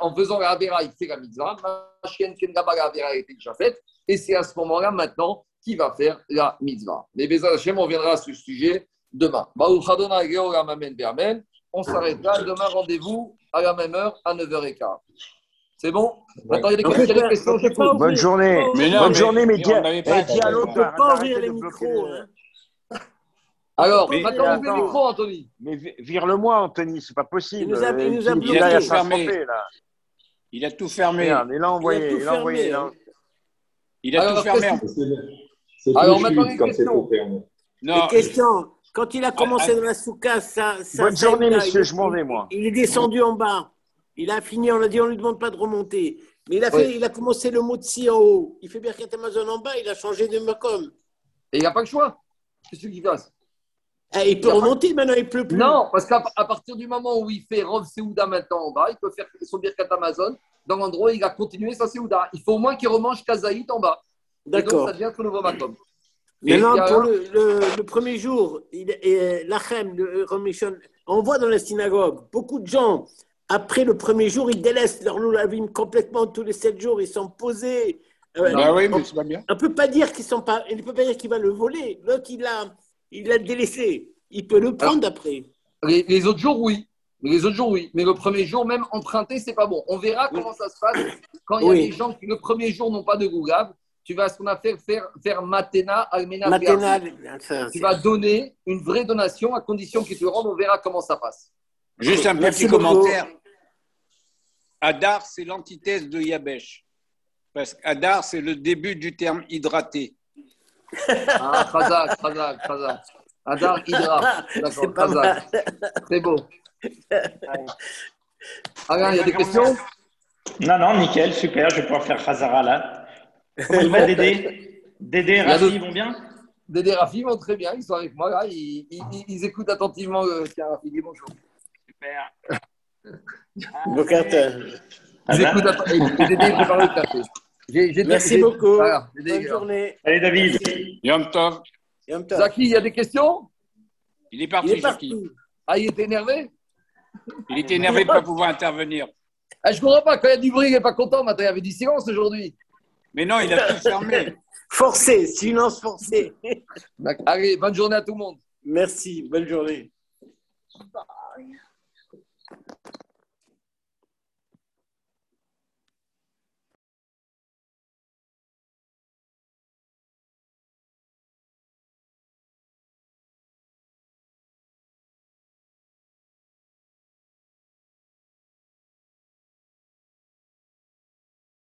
en faisant la Avera, il fait la mitzvah. La Avera été déjà faite. Et c'est à ce moment-là, maintenant, qui va faire la mitzvah. Mais Bézal Hashem, on reviendra à ce sujet demain. On s'arrêtera demain, rendez-vous à la même heure, à 9h15. C'est bon? Maintenant, il y a des questions. Bonne journée. Bonne journée, mais dis à l'autre. On ne peut pas ouvrir les micros. Hein. Alors, maintenant, ouvre le micro, Anthony. Mais vire-le-moi, Anthony, c'est pas possible. Il nous a, il nous a il, a tout fermé. Il a tout fermé. il a envoyé. Il a, envoyé. Il a tout fermé. Alors maintenant, les questions. Non. Les questions. Quand il a commencé dans la souka, ça. ça Bonne journée, monsieur, je m'en vais, moi. Il est descendu en bas. Il a fini, on a dit, on ne lui demande pas de remonter. Mais il a, fait, il a commencé le mot de si en haut. Il fait bien qu'il Amazon en bas, il a changé de Macom. Et il n'a pas le choix. Qu'est-ce qu'il fasse? Eh, Il peut remonter maintenant, il ne pleut plus. Non, parce qu'à partir du moment où il fait Rov Seouda maintenant en bas, il peut faire son Birkat Amazon dans l'endroit où il a continué sa Seouda. Il faut au moins qu'il remange Kazaït en bas. D'accord. Ça devient tout nouveau Makom. Maintenant, pour le, premier jour, Lachem, le on voit dans la synagogue, beaucoup de gens, après le premier jour, ils délaissent leur loulavim complètement tous les sept jours, ils sont posés. Euh, bah oui, mais c'est pas bien. On ne peut pas dire qu'ils sont pas, il ne peut pas dire qu'il va le voler. L'autre, il a, il l'a délaissé. Il peut le prendre après. Les, autres jours, oui. Les autres jours, oui. Mais le premier jour, même emprunter, c'est pas bon. On verra comment ça se passe quand il y a des gens qui, le premier jour, n'ont pas de gougave. Tu vas, ce qu'on a fait, faire, faire matena, almena, matena, Tu vas donner une vraie donation à condition qu'il te rende. On verra comment ça passe. Juste un petit commentaire. Adar, c'est l'antithèse de Yabesh. Parce qu'Adar, c'est le début du terme hydraté. Ah, Khazak, Khazak, Khazak. Adar, Hydra. [laughs] D'accord, Khazak. C'est beau. [laughs] Alors, il y a des questions? Non, non, nickel, super. Je vais pouvoir faire Khazara là. Comment il va Dédé [laughs] Dédé et Rafi vont bien Dédé et Rafi vont très bien. Ils sont avec moi là. Ils, ils, ils écoutent attentivement. Euh, tiens, Rafi, dis bonjour. Super. [laughs] Ils écoutent attentivement. Dédé prépare le café. Merci beaucoup. Bonne journée. Allez, David. Yom Tov. Zaki, il y a des questions? Il est parti, Zaki. Ah, il était énervé? Il était énervé de ne pas pouvoir intervenir. Ah, je ne comprends pas. Quand il y a du bruit, il n'est pas content. Maintenant, il y avait du silence aujourd'hui. Mais non, il a tout fermé. [laughs] Forcé, silence forcé. Allez, bonne journée à tout le monde. Merci, bonne journée.